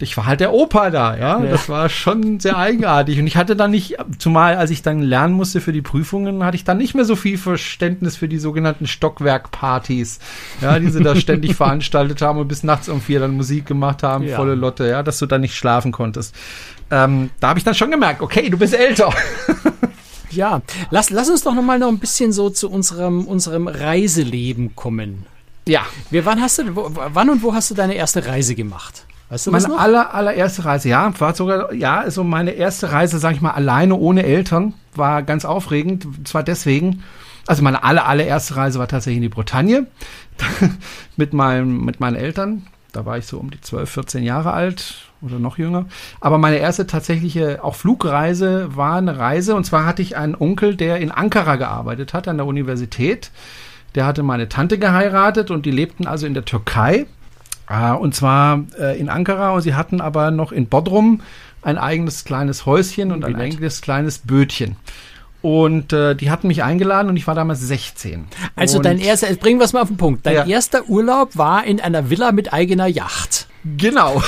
ich war halt der Opa da, ja. Ja. Das war schon sehr eigenartig. Und ich hatte dann nicht, zumal als ich dann lernen musste für die Prüfungen, hatte ich dann nicht mehr so viel Verständnis für die sogenannten Stockwerkpartys, ja, die sie da ständig <laughs> veranstaltet haben und bis nachts um vier dann Musik gemacht haben, Ja. volle Lotte, ja, dass du dann nicht schlafen konntest. Ähm, da habe ich dann schon gemerkt, okay, du bist älter. <laughs> Ja, lass, lass uns doch noch mal noch ein bisschen so zu unserem, unserem Reiseleben kommen. Ja, Wir, wann, hast du, wo, wann und wo hast du deine erste Reise gemacht? Weißt du meine aller, allererste Reise, ja, war sogar, ja, also meine erste Reise, sag ich mal, alleine ohne Eltern, war ganz aufregend. Zwar deswegen, also meine aller, allererste Reise war tatsächlich in die Bretagne <laughs> mit, meinem, mit meinen Eltern. Da war ich so um die 12, 14 Jahre alt oder noch jünger. Aber meine erste tatsächliche auch Flugreise war eine Reise. Und zwar hatte ich einen Onkel, der in Ankara gearbeitet hat, an der Universität. Der hatte meine Tante geheiratet und die lebten also in der Türkei. Ah, und zwar äh, in Ankara und sie hatten aber noch in Bodrum ein eigenes kleines Häuschen und ein eigenes kleines Bötchen. Und äh, die hatten mich eingeladen und ich war damals 16. Also und dein erster, jetzt bringen wir es mal auf den Punkt. Dein Ja. erster Urlaub war in einer Villa mit eigener Yacht. Genau.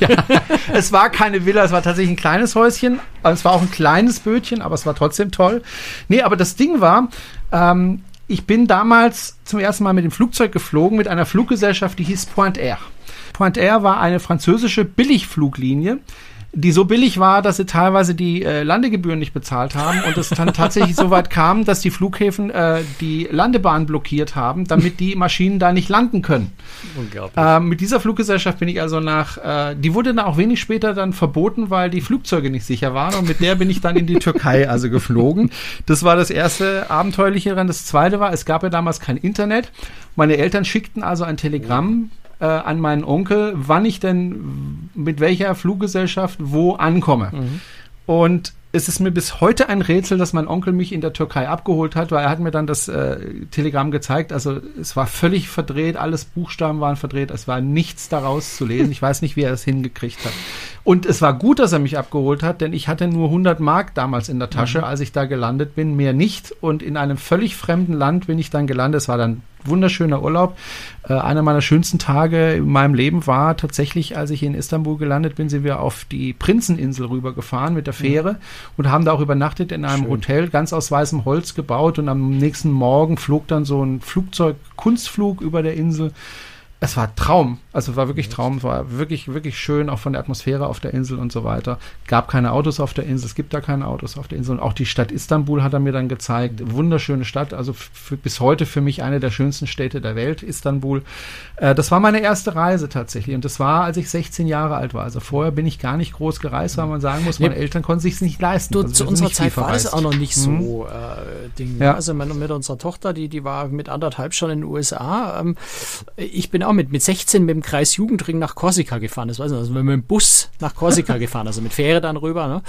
ja. <laughs> <laughs> Es war keine Villa, es war tatsächlich ein kleines Häuschen. Es war auch ein kleines Bötchen, aber es war trotzdem toll. Nee, aber das Ding war, ähm, ich bin damals zum ersten Mal mit dem Flugzeug geflogen, mit einer Fluggesellschaft, die hieß Point Air. Point Air war eine französische Billigfluglinie, die so billig war, dass sie teilweise die äh, Landegebühren nicht bezahlt haben und es dann tatsächlich so weit kam, dass die Flughäfen äh, die Landebahn blockiert haben, damit die Maschinen da nicht landen können. Unglaublich. Äh, mit dieser Fluggesellschaft bin ich also nach, äh, die wurde dann auch wenig später dann verboten, weil die Flugzeuge nicht sicher waren und mit der bin ich dann in die Türkei also geflogen. Das war das erste abenteuerliche Rennen. Das zweite war, es gab ja damals kein Internet. Meine Eltern schickten also ein Telegramm äh, an meinen Onkel, wann ich denn mit welcher Fluggesellschaft wo ankomme. Und es ist mir bis heute ein Rätsel, dass mein Onkel mich in der Türkei abgeholt hat, weil er hat mir dann das äh, Telegramm gezeigt. Also es war völlig verdreht, alles Buchstaben waren verdreht, es war nichts daraus zu lesen. Ich weiß nicht, wie er es hingekriegt hat. Und es war gut, dass er mich abgeholt hat, denn ich hatte nur 100 Mark damals in der Tasche, als ich da gelandet bin, mehr nicht. Und in einem völlig fremden Land bin ich dann gelandet. Es war dann wunderschöner Urlaub. Äh, einer meiner schönsten Tage in meinem Leben war tatsächlich, als ich in Istanbul gelandet bin, sind wir auf die Prinzeninsel rübergefahren mit der Fähre und haben da auch übernachtet in einem Schön. Hotel, ganz aus weißem Holz gebaut und am nächsten Morgen flog dann so ein Flugzeug, Kunstflug über der Insel. Es war Traum, also war wirklich Traum, es war wirklich, wirklich schön, auch von der Atmosphäre auf der Insel und so weiter. Gab keine Autos auf der Insel, es gibt da keine Autos auf der Insel. Und auch die Stadt Istanbul hat er mir dann gezeigt. Wunderschöne Stadt, also für, bis heute für mich eine der schönsten Städte der Welt, Istanbul. Äh, das war meine erste Reise tatsächlich. Und das war, als ich 16 Jahre alt war. Also vorher bin ich gar nicht groß gereist, weil man sagen muss, meine Nee. Eltern konnten sich nicht leisten. Du, Also zu unserer Zeit war verreist. auch noch nicht so Mhm. äh, Ding. Ja. Also meine, mit unserer Tochter, die, die war mit anderthalb schon in den USA. Ähm, ich bin auch mit, mit 16 mit dem Kreis Jugendring nach Korsika gefahren. Das weiß ich noch. Also mit dem Bus nach Korsika <laughs> gefahren, also mit Fähre dann rüber. Ne?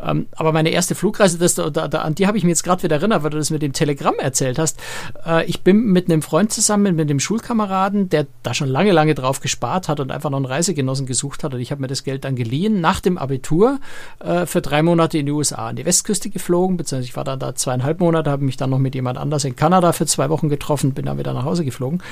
Ähm, aber meine erste Flugreise, das, da, da, an die habe ich mich jetzt gerade wieder erinnert, weil du das mit dem Telegramm erzählt hast. Äh, ich bin mit einem Freund zusammen, mit dem Schulkameraden, der da schon lange, lange drauf gespart hat und einfach noch einen Reisegenossen gesucht hat. Und ich habe mir das Geld dann geliehen nach dem Abitur äh, für drei Monate in die USA, an die Westküste geflogen, beziehungsweise ich war dann da zweieinhalb Monate, habe mich dann noch mit jemand anders in Kanada für zwei Wochen getroffen, bin dann wieder nach Hause geflogen.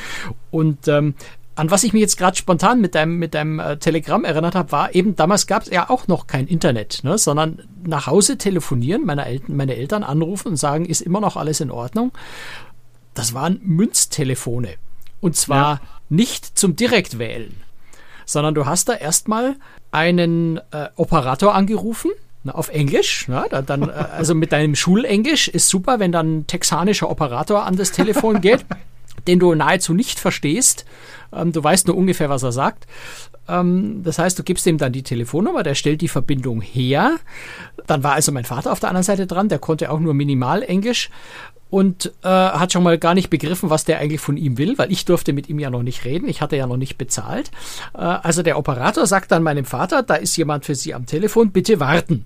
Und ähm, an was ich mich jetzt gerade spontan mit deinem, mit deinem äh, Telegramm erinnert habe, war eben, damals gab es ja auch noch kein Internet, ne, sondern nach Hause telefonieren, meine, Eltern, meine Eltern anrufen und sagen, ist immer noch alles in Ordnung. das waren Münztelefone. Und zwar ja. nicht zum Direktwählen, sondern du hast da erstmal einen äh, Operator angerufen, na, auf Englisch, da, dann, äh, also mit deinem Schulenglisch ist super, wenn dann ein texanischer Operator an das Telefon geht, <laughs> den du nahezu nicht verstehst. Ähm, du weißt nur ungefähr, was er sagt. Ähm, das heißt, du gibst ihm dann die Telefonnummer, der stellt die Verbindung her. Dann war also mein Vater auf der anderen Seite dran, der konnte auch nur minimal Englisch und äh, hat schon mal gar nicht begriffen, was der eigentlich von ihm will, weil ich durfte mit ihm ja noch nicht reden, ich hatte ja noch nicht bezahlt. Äh, also der Operator sagt dann meinem Vater, da ist jemand für Sie am Telefon, bitte warten.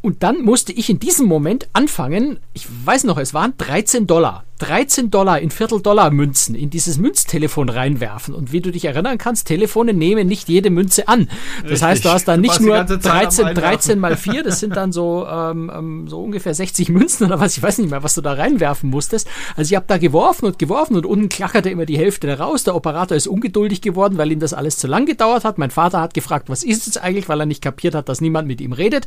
Und dann musste ich in diesem Moment anfangen, ich weiß noch, es waren 13 Dollar. 13 Dollar in Viertel-Dollar-Münzen in dieses Münztelefon reinwerfen. Und wie du dich erinnern kannst, Telefone nehmen nicht jede Münze an. Das Richtig. heißt, du hast dann nicht nur 13, 13 mal 4, das sind dann so, ähm, ähm, so ungefähr 60 Münzen oder was, ich weiß nicht mehr, was du da reinwerfen musstest. Also ich habe da geworfen und geworfen und unten klackerte immer die Hälfte raus. Der Operator ist ungeduldig geworden, weil ihm das alles zu lang gedauert hat. Mein Vater hat gefragt, was ist es eigentlich, weil er nicht kapiert hat, dass niemand mit ihm redet.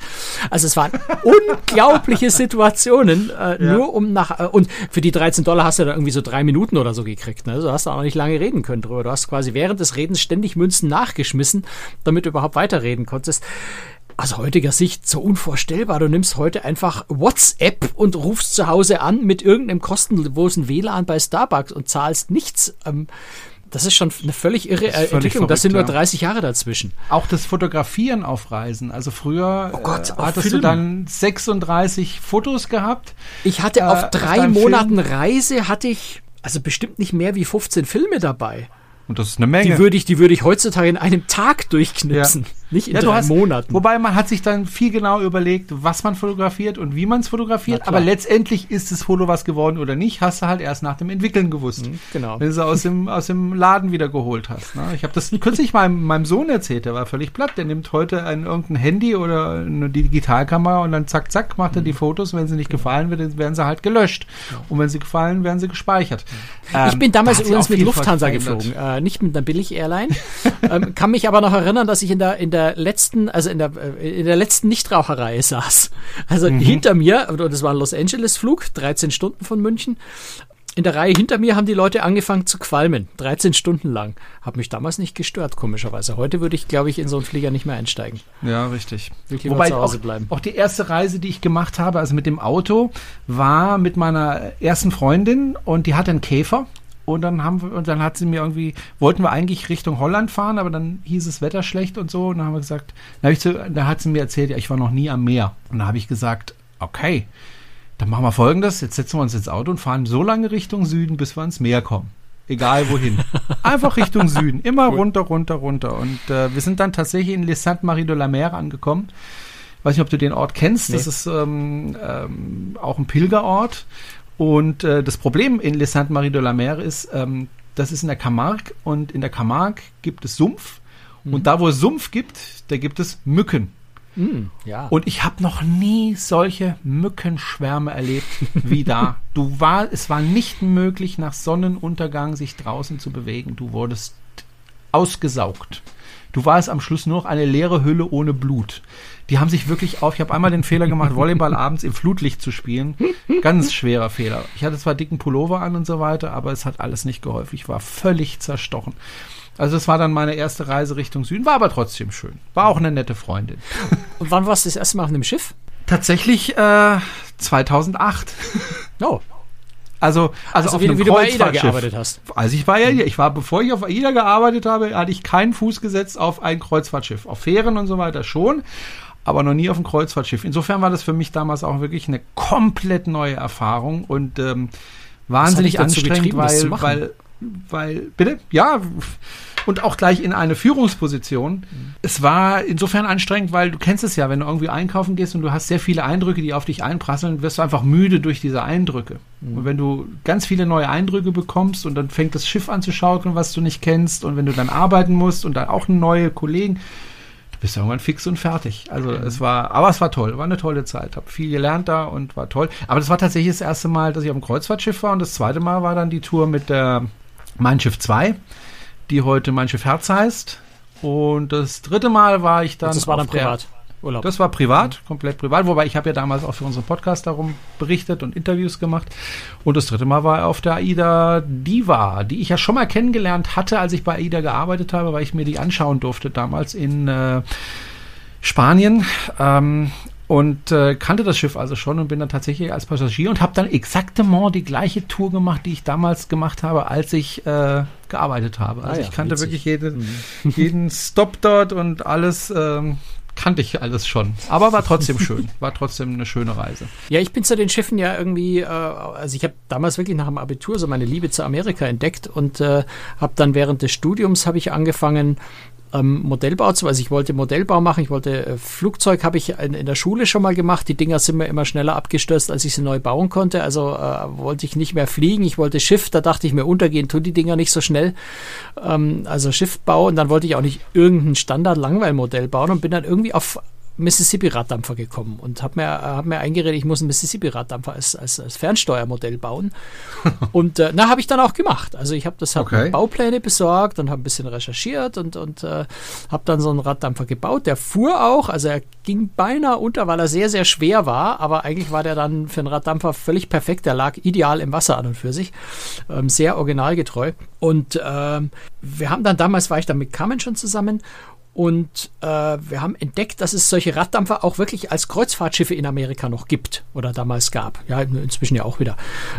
Also es waren <laughs> unglaubliche Situationen, äh, ja. nur um nach, äh, und für die 13 Dollar hast du da irgendwie so drei Minuten oder so gekriegt. Ne? Also hast du auch nicht lange reden können drüber. Du hast quasi während des Redens ständig Münzen nachgeschmissen, damit du überhaupt weiterreden konntest. Aus heutiger Sicht so unvorstellbar. Du nimmst heute einfach WhatsApp und rufst zu Hause an mit irgendeinem kostenlosen WLAN bei Starbucks und zahlst nichts. Ähm, das ist schon eine völlig irre das Entwicklung. Das sind nur 30 Jahre dazwischen. Auch das Fotografieren auf Reisen. Also früher oh Gott, äh, hattest Film. du dann 36 Fotos gehabt. Ich hatte äh, auf drei Monaten Film. Reise hatte ich also bestimmt nicht mehr wie 15 Filme dabei. Und das ist eine Menge. Die würde ich, die würde ich heutzutage in einem Tag durchknipsen. Ja. Nicht in ja, drei hast, Monaten. Wobei man hat sich dann viel genau überlegt, was man fotografiert und wie man es fotografiert. Aber letztendlich ist das Foto was geworden oder nicht, hast du halt erst nach dem Entwickeln gewusst. Mhm, genau. Wenn du es aus dem, aus dem Laden wieder geholt hast. Ne? Ich habe das kürzlich meinem, meinem Sohn erzählt, der war völlig platt. Der nimmt heute ein irgendein Handy oder eine Digitalkamera und dann zack, zack, macht er mhm. die Fotos. wenn sie nicht gefallen werden, werden sie halt gelöscht. Und wenn sie gefallen, werden sie gespeichert. Ähm, ich bin damals übrigens mit Lufthansa geflogen, äh, nicht mit einer Billig-Airline. <laughs> ähm, kann mich aber noch erinnern, dass ich in der, in der letzten, also in der, äh, in der letzten Nichtraucherreihe saß. Also mhm. hinter mir, und das war ein Los Angeles Flug, 13 Stunden von München. In der Reihe hinter mir haben die Leute angefangen zu qualmen, 13 Stunden lang. Hat mich damals nicht gestört, komischerweise. Heute würde ich, glaube ich, in so einen Flieger nicht mehr einsteigen. Ja, richtig. Wobei auch, auch die erste Reise, die ich gemacht habe, also mit dem Auto, war mit meiner ersten Freundin und die hatte einen Käfer und dann haben wir, und dann hat sie mir irgendwie, wollten wir eigentlich Richtung Holland fahren, aber dann hieß es Wetter schlecht und so. Und dann haben wir gesagt, dann ich zu, da hat sie mir erzählt, ja, ich war noch nie am Meer. Und da habe ich gesagt, okay, dann machen wir folgendes, jetzt setzen wir uns ins Auto und fahren so lange Richtung Süden, bis wir ans Meer kommen. Egal wohin. <laughs> Einfach Richtung Süden. Immer runter, runter, runter. Und äh, wir sind dann tatsächlich in Les Saintes-Marie de la Mer angekommen. Ich weiß nicht, ob du den Ort kennst. Nee. Das ist ähm, ähm, auch ein Pilgerort. Und äh, das Problem in Les Saintes-Marie de la Mer ist, ähm, das ist in der Camargue und in der Camargue gibt es Sumpf. Mhm. Und da, wo es Sumpf gibt, da gibt es Mücken. Mhm, ja. Und ich habe noch nie solche Mückenschwärme erlebt wie da. <laughs> Du war, es war nicht möglich, nach Sonnenuntergang sich draußen zu bewegen. Du wurdest ausgesaugt. Du warst am Schluss nur noch eine leere Hülle ohne Blut. Die haben sich wirklich auf. Ich habe einmal den Fehler gemacht, Volleyball <laughs> abends im Flutlicht zu spielen. Ganz schwerer Fehler. Ich hatte zwar dicken Pullover an und so weiter, aber es hat alles nicht geholfen. Ich war völlig zerstochen. Also das war dann meine erste Reise Richtung Süden, war aber trotzdem schön. War auch eine nette Freundin. <laughs> Und wann warst du das erste Mal auf einem Schiff? Tatsächlich äh, 2008. Oh, also, also, also auf wie, einem wie du bei AIDA gearbeitet hast. Also ich war ja, ich war, bevor ich auf AIDA gearbeitet habe, hatte ich keinen Fuß gesetzt auf ein Kreuzfahrtschiff. Auf Fähren und so weiter schon, aber noch nie auf ein Kreuzfahrtschiff. Insofern war das für mich damals auch wirklich eine komplett neue Erfahrung und ähm, wahnsinnig anstrengend, weil, weil, weil, bitte? Ja, und auch gleich in eine Führungsposition. Mhm. Es war insofern anstrengend, weil du kennst es ja, wenn du irgendwie einkaufen gehst und du hast sehr viele Eindrücke, die auf dich einprasseln, wirst du einfach müde durch diese Eindrücke. Mhm. Und wenn du ganz viele neue Eindrücke bekommst und dann fängt das Schiff an zu schaukeln, was du nicht kennst und wenn du dann arbeiten musst und dann auch neue Kollegen, du bist irgendwann fix und fertig. Also mhm. es war, aber es war toll, war eine tolle Zeit. Habe viel gelernt da und war toll. Aber das war tatsächlich das erste Mal, dass ich auf dem Kreuzfahrtschiff war und das zweite Mal war dann die Tour mit der Mein Schiff 2 die heute Mein Schiff Herz heißt. Und das dritte Mal war ich dann. Und das war dann privat. Urlaub. Das war privat, komplett privat, wobei ich habe ja damals auch für unseren Podcast darum berichtet und Interviews gemacht. Und das dritte Mal war er auf der AIDA Diva, die ich ja schon mal kennengelernt hatte, als ich bei AIDA gearbeitet habe, weil ich mir die anschauen durfte damals in äh, Spanien. Ähm, und äh, kannte das Schiff also schon und bin dann tatsächlich als Passagier und habe dann exaktement die gleiche Tour gemacht, die ich damals gemacht habe, als ich äh, gearbeitet habe. Also ah ja, ich kannte witzig. wirklich jede, mhm. <laughs> jeden Stop dort und alles. Ähm, kannte ich alles schon. Aber war trotzdem <laughs> schön. War trotzdem eine schöne Reise. Ja, ich bin zu den Schiffen ja irgendwie, äh, also ich habe damals wirklich nach dem Abitur so meine Liebe zu Amerika entdeckt und äh, habe dann während des Studiums habe ich angefangen, ähm, Modellbau zu, also ich wollte Modellbau machen, ich wollte äh, Flugzeug habe ich in, in, der Schule schon mal gemacht. Die Dinger sind mir immer schneller abgestürzt, als ich sie neu bauen konnte. Also äh, wollte ich nicht mehr fliegen, ich wollte Schiff, da dachte ich mir, untergehen tun die Dinger nicht so schnell. Ähm, also Schiffbau und dann wollte ich auch nicht irgendein Standard-Langweilmodell bauen und bin dann irgendwie auf Mississippi-Raddampfer gekommen und habe mir, hab mir eingeredet, ich muss einen Mississippi-Raddampfer als, als, als Fernsteuermodell bauen. <laughs> und äh, na, habe ich dann auch gemacht. Also ich habe das hab okay. Baupläne besorgt und habe ein bisschen recherchiert und, und äh, habe dann so einen Raddampfer gebaut. Der fuhr auch, also er ging beinahe unter, weil er sehr, sehr schwer war, aber eigentlich war der dann für einen Raddampfer völlig perfekt. Der lag ideal im Wasser an und für sich. Ähm, sehr originalgetreu. Und ähm, wir haben dann damals, war ich dann mit Carmen schon zusammen und äh, wir haben entdeckt, dass es solche Raddampfer auch wirklich als Kreuzfahrtschiffe in Amerika noch gibt oder damals gab. Ja, inzwischen ja auch wieder.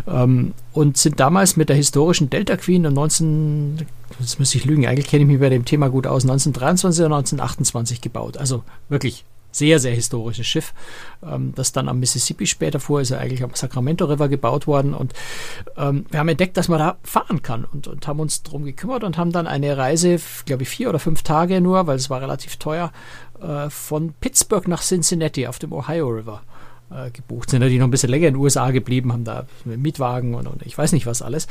Ähm, und sind damals mit der historischen Delta Queen 19, jetzt müsste ich lügen, eigentlich kenne ich mich bei dem Thema gut aus, 1923 oder 1928 gebaut. Also wirklich sehr, sehr historisches Schiff, ähm, das dann am Mississippi später fuhr, ist ja eigentlich am Sacramento River gebaut worden. Und ähm, wir haben entdeckt, dass man da fahren kann und, und haben uns darum gekümmert und haben dann eine Reise, glaube ich, vier oder fünf Tage nur, weil es war relativ teuer, äh, von Pittsburgh nach Cincinnati auf dem Ohio River äh, gebucht. Sind natürlich noch ein bisschen länger in den USA geblieben, haben da Mietwagen und, und ich weiß nicht was alles.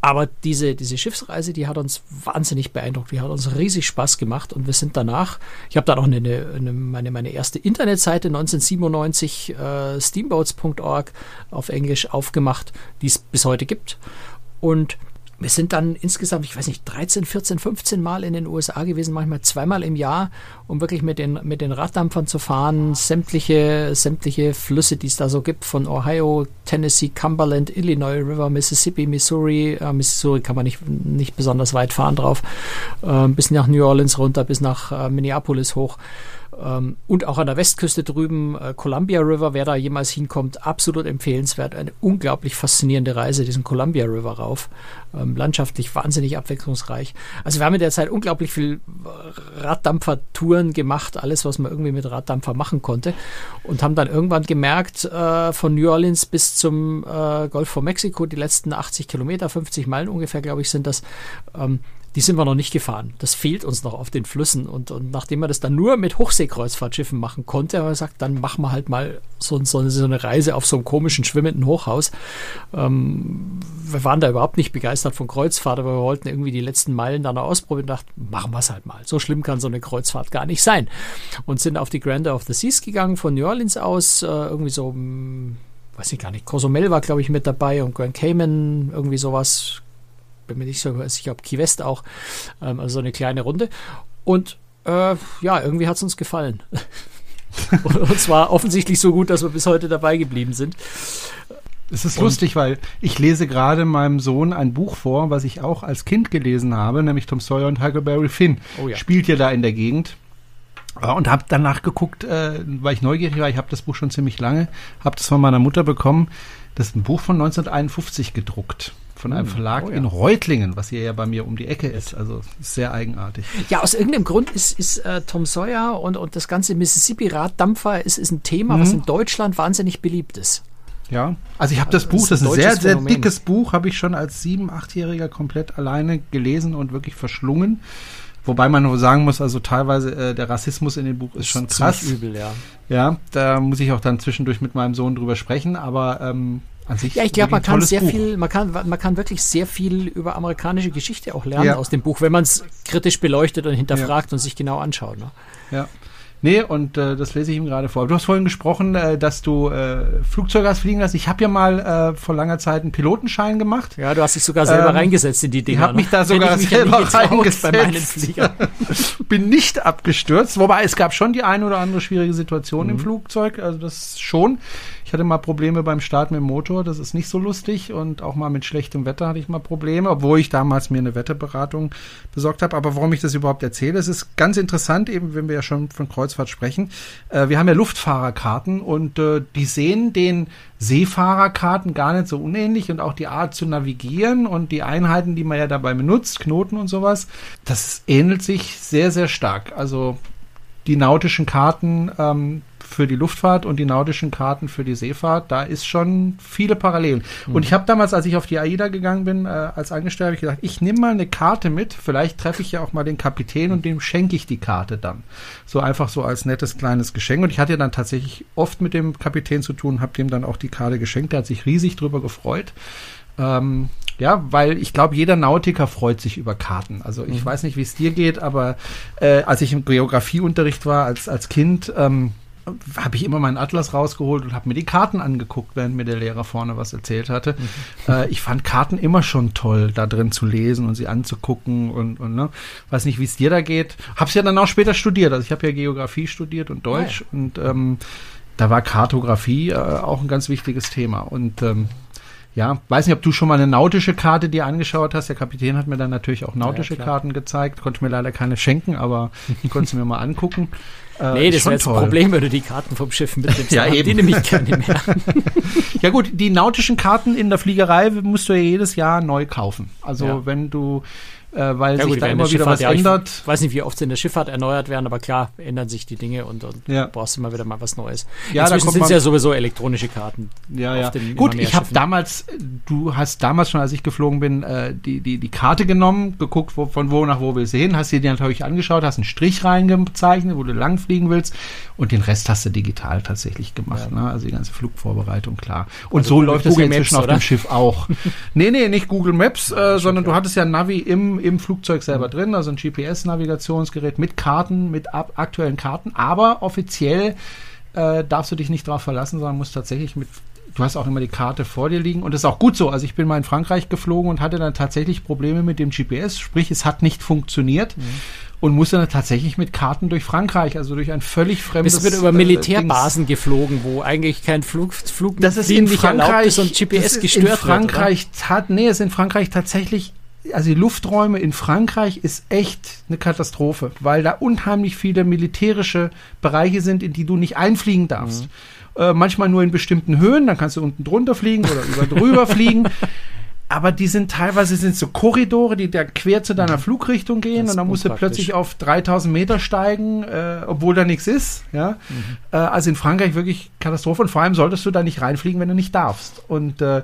Aber diese, diese Schiffsreise, die hat uns wahnsinnig beeindruckt. Die hat uns riesig Spaß gemacht und wir sind danach, ich habe dann auch eine, eine, meine, meine erste Internetseite 1997, äh, steamboats.org auf Englisch aufgemacht, die es bis heute gibt. Und wir sind dann insgesamt, ich weiß nicht, 13, 14, 15 Mal in den USA gewesen, manchmal zweimal im Jahr, um wirklich mit den, mit den Raddampfern zu fahren, sämtliche, sämtliche Flüsse, die es da so gibt, von Ohio, Tennessee, Cumberland, Illinois River, Mississippi, Missouri. Äh, Missouri kann man nicht, nicht besonders weit fahren drauf, äh, bis nach New Orleans runter, bis nach äh, Minneapolis hoch. Ähm, und auch an der Westküste drüben, äh, Columbia River, wer da jemals hinkommt, absolut empfehlenswert. Eine unglaublich faszinierende Reise, diesen Columbia River rauf. Ähm, landschaftlich wahnsinnig abwechslungsreich. Also wir haben in der Zeit unglaublich viel Raddampfer-Touren gemacht, alles, was man irgendwie mit Raddampfer machen konnte. Und haben dann irgendwann gemerkt, äh, von New Orleans bis zum äh, Golf von Mexiko, die letzten 80 Kilometer, 50 Meilen ungefähr, glaube ich, sind das, ähm, die sind wir noch nicht gefahren. Das fehlt uns noch auf den Flüssen. Und, und nachdem man das dann nur mit Hochseekreuzfahrtschiffen machen konnte, haben wir gesagt, dann machen wir halt mal so, so, so eine Reise auf so einem komischen schwimmenden Hochhaus. Ähm, wir waren da überhaupt nicht begeistert von Kreuzfahrt, aber wir wollten irgendwie die letzten Meilen dann ausprobieren und dachten, machen wir es halt mal. So schlimm kann so eine Kreuzfahrt gar nicht sein. Und sind auf die Grandeur of the Seas gegangen von New Orleans aus, äh, irgendwie so hm, weiß ich gar nicht, Cozumel war, glaube ich, mit dabei und Grand Cayman, irgendwie sowas, bin mir nicht so sicher, ob Key West auch, ähm, also so eine kleine Runde. Und äh, ja, irgendwie hat es uns gefallen. <laughs> und zwar offensichtlich so gut, dass wir bis heute dabei geblieben sind. Es ist und lustig, weil ich lese gerade meinem Sohn ein Buch vor, was ich auch als Kind gelesen habe, nämlich Tom Sawyer und Huckleberry Finn. Oh ja. Spielt ja da in der Gegend. Und habe danach geguckt, äh, weil ich neugierig war, ich habe das Buch schon ziemlich lange, habe das von meiner Mutter bekommen. Das ist ein Buch von 1951 gedruckt von einem hm. Verlag oh, ja. in Reutlingen, was hier ja bei mir um die Ecke ist. Also sehr eigenartig. Ja, aus irgendeinem Grund ist, ist äh, Tom Sawyer und, und das ganze Mississippi-Raddampfer ist, ist ein Thema, mhm. was in Deutschland wahnsinnig beliebt ist. Ja, also ich habe das Buch, das ist ein, sehr, sehr dickes Buch, habe ich schon als sieben, achtjähriger komplett alleine gelesen und wirklich verschlungen. Wobei man nur sagen muss, also teilweise äh, der Rassismus in dem Buch ist, ist schon krass. übel, ja. Ja, da muss ich auch dann zwischendurch mit meinem Sohn drüber sprechen, aber ähm, an sich ja, ich glaube, man kann sehr Buch. viel, man kann, man kann wirklich sehr viel über amerikanische Geschichte auch lernen ja. aus dem Buch, wenn man es kritisch beleuchtet und hinterfragt ja. und sich genau anschaut. Ne? Ja. Nee, und äh, das lese ich ihm gerade vor. Du hast vorhin gesprochen, äh, dass du äh, Flugzeuge hast fliegen lassen. Ich habe ja mal äh, vor langer Zeit einen Pilotenschein gemacht. Ja, du hast dich sogar selber ähm, reingesetzt in die Dinger. Ich habe mich da ne? sogar mich selber reingesetzt. bei meinen. <laughs> Bin nicht abgestürzt, wobei es gab schon die eine oder andere schwierige Situation Mhm. im Flugzeug, also das schon. Hatte mal Probleme beim Start mit dem Motor, das ist nicht so lustig und auch mal mit schlechtem Wetter hatte ich mal Probleme, obwohl ich damals mir eine Wetterberatung besorgt habe. Aber warum ich das überhaupt erzähle, es ist ganz interessant, eben wenn wir ja schon von Kreuzfahrt sprechen. Äh, wir haben ja Luftfahrerkarten und äh, die sehen den Seefahrerkarten gar nicht so unähnlich und auch die Art zu navigieren und die Einheiten, die man ja dabei benutzt, Knoten und sowas, das ähnelt sich sehr, sehr stark. Also die nautischen Karten ähm, für die Luftfahrt und die nautischen Karten für die Seefahrt, da ist schon viele Parallelen. Mhm. Und ich habe damals, als ich auf die AIDA gegangen bin, äh, als Angestellter, habe ich gedacht, ich nehme mal eine Karte mit, vielleicht treffe ich ja auch mal den Kapitän und dem schenke ich die Karte dann. So einfach so als nettes kleines Geschenk. Und ich hatte ja dann tatsächlich oft mit dem Kapitän zu tun, habe dem dann auch die Karte geschenkt, der hat sich riesig drüber gefreut. Ähm, ja, weil ich glaube, jeder Nautiker freut sich über Karten. Also ich Mhm. weiß nicht, wie es dir geht, aber äh, als ich im Geografieunterricht war als, als Kind, ähm, habe ich immer meinen Atlas rausgeholt und habe mir die Karten angeguckt, während mir der Lehrer vorne was erzählt hatte. Äh, ich fand Karten immer schon toll, da drin zu lesen und sie anzugucken und, und ne, weiß nicht, wie es dir da geht. Hab's ja dann auch später studiert. Also ich habe ja Geografie studiert und Deutsch und ähm, da war Kartografie äh, auch ein ganz wichtiges Thema. Und ähm, ja, weiß nicht, ob du schon mal eine nautische Karte dir angeschaut hast. Der Kapitän hat mir dann natürlich auch nautische klar. Karten gezeigt. Konnte mir leider keine schenken, aber ich konnte sie mir mal angucken. <laughs> Äh, Nee, das wäre jetzt ein. Problem, wenn du die Karten vom Schiff mitnimmst. Ja, eben. Die nämlich keine mehr. <laughs> Ja gut, die nautischen Karten in der Fliegerei musst du ja jedes Jahr neu kaufen. Also Ja. wenn du, äh, weil Ja, sich gut, da immer der wieder was ja, ich ändert. weiß nicht, wie oft sie in der Schifffahrt erneuert werden, aber klar, ändern sich die Dinge und, und Ja. brauchst immer wieder mal was Neues. Ja, da Inzwischen sind es ja sowieso elektronische Karten. Ja, ja. Gut, ich habe damals, du hast damals schon, als ich geflogen bin, äh, die, die, die Karte genommen, geguckt, wo, von wo nach wo willst du hin, hast dir die natürlich angeschaut, hast einen Strich reingezeichnet, wo du lang fliegen willst und den Rest hast du digital tatsächlich gemacht. Ja. Ne? Also die ganze Flugvorbereitung, klar. Und Also so Google- läuft es ja inzwischen Maps, auf dem? Schiff auch. <laughs> nee, nee, nicht Google Maps, äh, sondern du hattest ja Navi im, im Flugzeug selber drin, also ein GPS-Navigationsgerät mit Karten, mit aktuellen Karten, aber offiziell äh, darfst du dich nicht darauf verlassen, sondern musst tatsächlich mit Du hast auch immer die Karte vor dir liegen und das ist auch gut so. Also ich bin mal in Frankreich geflogen und hatte dann tatsächlich Probleme mit dem GPS, sprich es hat nicht funktioniert Mhm. und musste dann tatsächlich mit Karten durch Frankreich, also durch ein völlig fremdes. Du wieder über äh, Militärbasen geflogen, wo eigentlich kein Flug, Flug das ist in nicht erlaubt Frankreich ist und GPS gestört in Frankreich wird. hat nee, es ist in Frankreich tatsächlich also die Lufträume in Frankreich ist echt eine Katastrophe, weil da unheimlich viele militärische Bereiche sind, in die du nicht einfliegen darfst. Äh, manchmal nur in bestimmten Höhen, dann kannst du unten drunter fliegen oder über <laughs> drüber fliegen. Aber die sind teilweise sind so Korridore, die da quer zu deiner Flugrichtung gehen und dann musst du plötzlich auf 3000 Meter steigen, äh, obwohl da nichts ist. Ja? Äh, also in Frankreich wirklich Katastrophe und vor allem solltest du da nicht reinfliegen, wenn du nicht darfst. Und äh,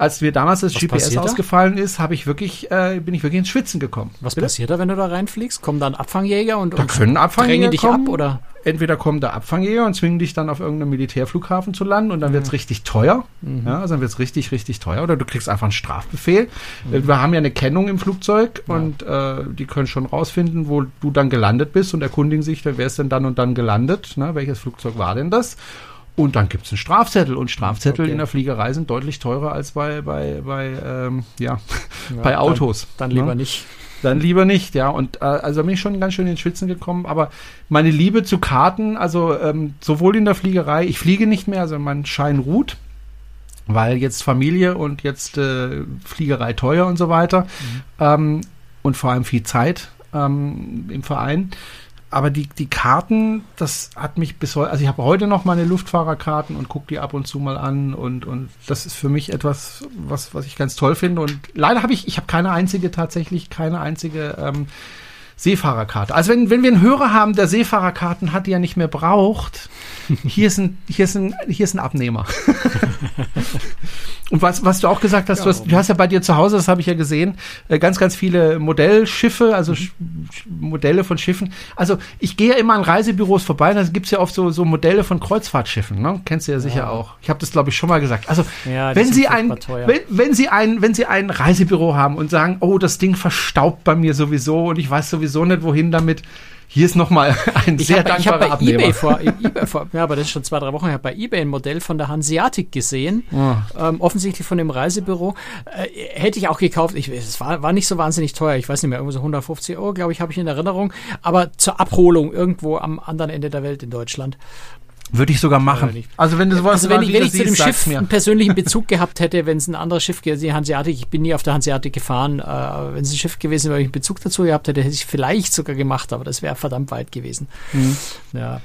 als wir damals das Was GPS passiert da? ausgefallen ist, habe ich wirklich, äh, bin ich wirklich ins Schwitzen gekommen. Was Bitte? passiert da, wenn du da reinfliegst? Kommen dann Abfangjäger und, Da und können Abfangjäger dich kommen. ab oder? Entweder kommen da Abfangjäger und zwingen dich dann auf irgendeinem Militärflughafen zu landen und dann wird's richtig teuer. Mhm. Ja, also dann wird's richtig, richtig teuer. Oder du kriegst einfach einen Strafbefehl. Wir haben ja eine Kennung im Flugzeug Mhm. Ja. und äh, die können schon rausfinden, wo du dann gelandet bist und erkundigen sich, wer ist denn dann und dann gelandet? Ne? Welches Flugzeug war denn das? Und dann gibt's einen Strafzettel und Strafzettel Okay. in der Fliegerei sind deutlich teurer als bei, bei, bei, ähm, ja, <laughs> Ja, bei Autos. Dann, dann ne? lieber nicht. Dann lieber nicht, ja. Und äh, also bin ich schon ganz schön in den Schwitzen gekommen. Aber meine Liebe zu Karten, also ähm, sowohl in der Fliegerei, ich fliege nicht mehr, also mein Schein ruht, weil jetzt Familie und jetzt äh, Fliegerei teuer und so weiter. Ähm, und vor allem viel Zeit ähm, im Verein. Aber die, die Karten, das hat mich bis heute, also ich habe heute noch meine Luftfahrerkarten und gucke die ab und zu mal an und, und das ist für mich etwas, was, was ich ganz toll finde. Und leider habe ich, ich habe keine einzige, tatsächlich keine einzige ähm, Seefahrerkarte. Also wenn, wenn wir einen Hörer haben, der Seefahrerkarten hat, die er nicht mehr braucht, hier ist ein, hier ist ein, hier ist ein Abnehmer. <laughs> Und was, was du auch gesagt hast, Ja, du, hast, du hast ja bei dir zu Hause, das habe ich ja gesehen, äh, ganz, ganz viele Modellschiffe, also Sch- Modelle von Schiffen. Also ich gehe ja immer an Reisebüros vorbei, da gibt's ja oft so, so Modelle von Kreuzfahrtschiffen, ne? Kennst du ja sicher Ja. auch. Ich habe das, glaube ich, schon mal gesagt. Also Ja, wenn Sie ein, wenn, wenn Sie ein, wenn Sie ein Reisebüro haben und sagen, oh, das Ding verstaubt bei mir sowieso und ich weiß sowieso nicht, wohin damit. hier ist nochmal <laughs> ein ich sehr hab, dankbarer ich Abnehmer. eBay vor, <laughs> eBay vor, ja, aber das ist schon zwei, drei Wochen. Habe bei eBay ein Modell von der Hanseatic gesehen, ähm, offensichtlich von dem Reisebüro. Äh, hätte ich auch gekauft. Ich, es war, war nicht so wahnsinnig teuer. Ich weiß nicht mehr, irgendwo so 150 Euro, glaube ich, habe ich in Erinnerung. Aber zur Abholung irgendwo am anderen Ende der Welt in Deutschland. Würde ich sogar machen. nicht. Also wenn du sowas Also wenn ich, wenn ich zu dem Schiff mir. einen persönlichen Bezug gehabt hätte, wenn es ein anderes Schiff gewesen die Hanseatic, ich bin nie auf der Hanseatic gefahren, äh, wenn es ein Schiff gewesen wäre, ich einen Bezug dazu gehabt hätte, hätte ich vielleicht sogar gemacht, aber das wäre verdammt weit gewesen. Mhm. Ja.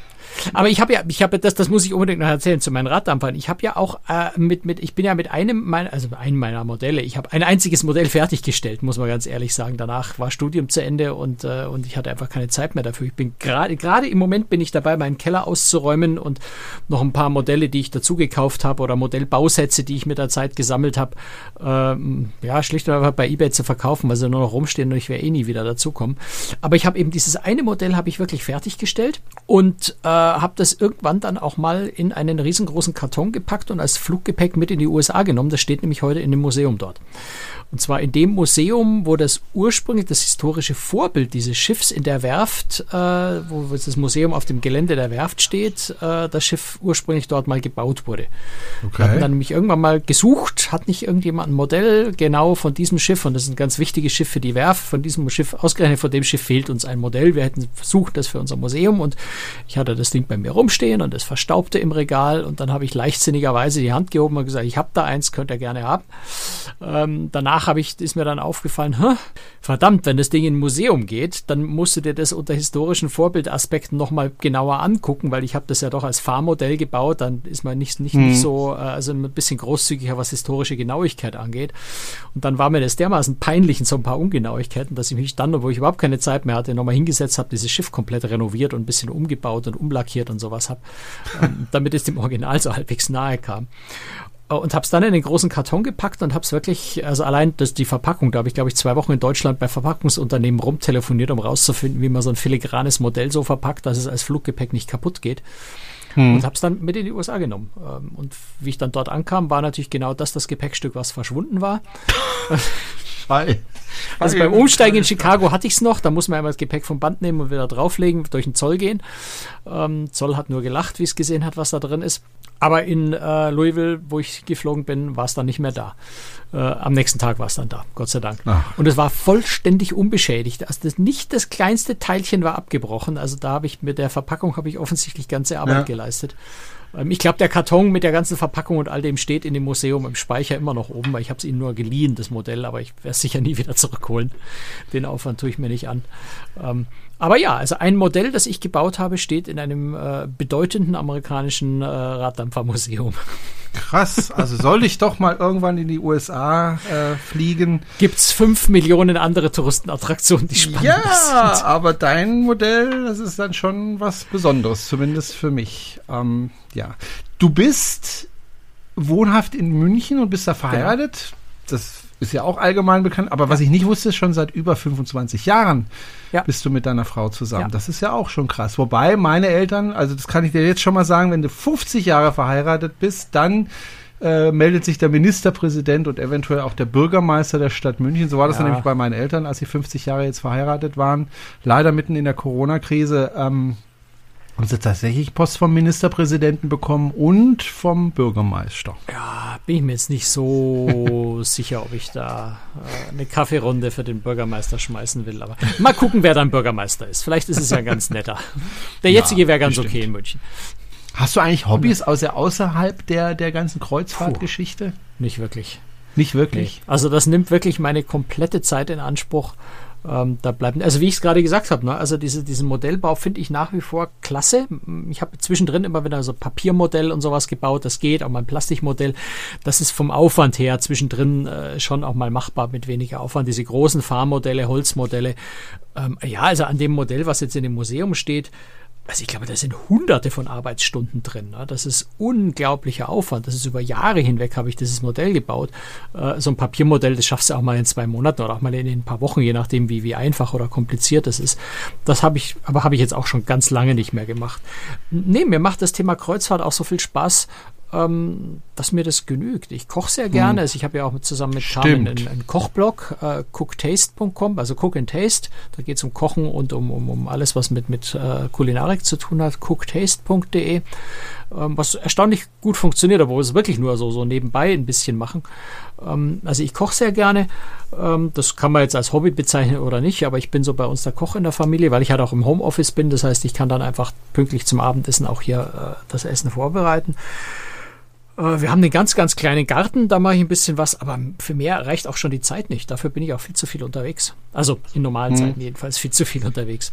Aber ich habe ja, ich habe das, das muss ich unbedingt noch erzählen zu meinen Raddampfern. Ich habe ja auch äh, mit, mit, ich bin ja mit einem meiner, also einem meiner Modelle, ich habe ein einziges Modell fertiggestellt, muss man ganz ehrlich sagen. Danach war Studium zu Ende und, äh, und ich hatte einfach keine Zeit mehr dafür. Ich bin gerade, gerade im Moment bin ich dabei, meinen Keller auszuräumen und noch ein paar Modelle, die ich dazu gekauft habe oder Modellbausätze, die ich mit der Zeit gesammelt habe, ähm, ja, schlicht und einfach bei eBay zu verkaufen, weil sie nur noch rumstehen und ich werde eh nie wieder dazukommen. Aber ich habe eben dieses eine Modell habe ich wirklich fertiggestellt und äh, habe das irgendwann dann auch mal in einen riesengroßen Karton gepackt und als Fluggepäck mit in die USA genommen. Das steht nämlich heute in dem Museum dort. Und zwar in dem Museum, wo das ursprünglich das historische Vorbild dieses Schiffs in der Werft, äh, wo das Museum auf dem Gelände der Werft steht, äh, das Schiff ursprünglich dort mal gebaut wurde. Wir hatten dann nämlich irgendwann mal gesucht, hat nicht irgendjemand ein Modell genau von diesem Schiff und das ist ein ganz wichtiges Schiff für die Werft, von diesem Schiff, ausgerechnet von dem Schiff fehlt uns ein Modell. Wir hätten versucht, das für unser Museum und ich hatte das Ding bei mir rumstehen und es verstaubte im Regal und dann habe ich leichtsinnigerweise die Hand gehoben und gesagt, ich habe da eins, könnt ihr gerne haben. Ähm, danach habe ich, ist mir dann aufgefallen, Hä, verdammt, wenn das Ding in ein Museum geht, dann musst du dir das unter historischen Vorbildaspekten nochmal genauer angucken, weil ich habe das ja doch als Fahrmodell gebaut, dann ist man nicht, nicht, nicht so, äh, also ein bisschen großzügiger, was historische Genauigkeit angeht. Und dann war mir das dermaßen peinlich in so ein paar Ungenauigkeiten, dass ich mich dann, obwohl ich überhaupt keine Zeit mehr hatte, nochmal hingesetzt habe, dieses Schiff komplett renoviert und ein bisschen umgebaut und umlackiert und sowas habe, ähm, <laughs> damit es dem Original so halbwegs nahe kam und habe es dann in den großen Karton gepackt und habe es wirklich, also allein das, die Verpackung, da habe ich glaube ich zwei Wochen in Deutschland bei Verpackungsunternehmen rumtelefoniert, um rauszufinden, wie man so ein filigranes Modell so verpackt, dass es als Fluggepäck nicht kaputt geht. Und habe es dann mit in die USA genommen. Ähm, Und wie ich dann dort ankam, war natürlich genau das das Gepäckstück, was verschwunden war. <laughs> Hi. Also beim Umsteigen in Chicago hatte ich es noch, da muss man einmal das Gepäck vom Band nehmen und wieder drauflegen, durch den Zoll gehen. Ähm, Zoll hat nur gelacht, wie es gesehen hat, was da drin ist. Aber in äh, Louisville, wo ich geflogen bin, war es dann nicht mehr da. Äh, am nächsten Tag war es dann da, Gott sei Dank. Ach. Und es war vollständig unbeschädigt. Also das, nicht das kleinste Teilchen war abgebrochen. Also da habe ich mit der Verpackung habe ich offensichtlich ganze Arbeit Ja. geleistet. Ähm, ich glaube, der Karton mit der ganzen Verpackung und all dem steht in dem Museum im Speicher immer noch oben, weil ich habe es ihnen nur geliehen, das Modell, aber ich werde es sicher nie wieder zurückholen. Den Aufwand tue ich mir nicht an. Ähm, aber ja, also ein Modell, das ich gebaut habe, steht in einem äh, bedeutenden amerikanischen äh, Raddampfermuseum. Krass. Also soll ich doch mal irgendwann in die USA äh, fliegen. Gibt's fünf Millionen andere Touristenattraktionen, die spannend Ja, sind. aber dein Modell, das ist dann schon was Besonderes, zumindest für mich. Ähm, ja. Du bist wohnhaft in München und bist da verheiratet. Das ist ja auch allgemein bekannt. Aber was ich nicht wusste, ist schon seit über 25 Jahren Ja. bist du mit deiner Frau zusammen. Ja. Das ist ja auch schon krass. Wobei meine Eltern, also das kann ich dir jetzt schon mal sagen, wenn du 50 Jahre verheiratet bist, dann äh, meldet sich der Ministerpräsident und eventuell auch der Bürgermeister der Stadt München. So war das Ja. nämlich bei meinen Eltern, als sie 50 Jahre jetzt verheiratet waren. Leider mitten in der Corona-Krise. Ähm, haben sie tatsächlich Post vom Ministerpräsidenten bekommen und vom Bürgermeister. Ja, bin ich mir jetzt nicht so <laughs> sicher, ob ich da äh, eine Kaffeerunde für den Bürgermeister schmeißen will. Aber mal gucken, wer dann Bürgermeister ist. Vielleicht ist es ja ganz netter. Der Ja, jetzige wäre ganz bestimmt. okay in München. Hast du eigentlich Hobbys außer außerhalb der, der ganzen Kreuzfahrtgeschichte? Nicht wirklich. Nicht wirklich. Nee. Also das nimmt wirklich meine komplette Zeit in Anspruch. Ähm, da bleiben, also wie ich es gerade gesagt habe, ne, also diese, diesen Modellbau finde ich nach wie vor klasse. Ich habe zwischendrin immer wieder so Papiermodell und sowas gebaut, das geht, auch mal ein Plastikmodell. Das ist vom Aufwand her zwischendrin äh, schon auch mal machbar mit weniger Aufwand. Diese großen Fahrmodelle, Holzmodelle. Ähm, ja, also an dem Modell, was jetzt in dem Museum steht, also ich glaube, da sind hunderte von Arbeitsstunden drin. Ne? Das ist unglaublicher Aufwand. Das ist über Jahre hinweg habe ich dieses Modell gebaut. Äh, so ein Papiermodell, das schaffst du auch mal in zwei Monaten oder auch mal in, in ein paar Wochen, je nachdem, wie, wie einfach oder kompliziert das ist. Das habe ich, aber habe ich jetzt auch schon ganz lange nicht mehr gemacht. Nee, mir macht das Thema Kreuzfahrt auch so viel Spaß, ähm, dass mir das genügt. Ich koche sehr gerne. Also ich habe ja auch zusammen mit Carmen einen, einen Kochblog, äh, cooktaste.com, also Cook and Taste. Da geht es um Kochen und um, um, um alles, was mit, mit äh, Kulinarik zu tun hat. cooktaste.de, ähm, was erstaunlich gut funktioniert, obwohl es wirklich nur so, so nebenbei ein bisschen machen. Ähm, also ich koche sehr gerne. Ähm, das kann man jetzt als Hobby bezeichnen oder nicht, aber ich bin so bei uns der Koch in der Familie, weil ich halt auch im Homeoffice bin. Das heißt, ich kann dann einfach pünktlich zum Abendessen auch hier äh, das Essen vorbereiten. Äh, wir haben einen ganz, ganz kleinen Garten, da mache ich ein bisschen was, aber für mehr reicht auch schon die Zeit nicht. Dafür bin ich auch viel zu viel unterwegs. Also in normalen hm. Zeiten jedenfalls viel zu viel unterwegs.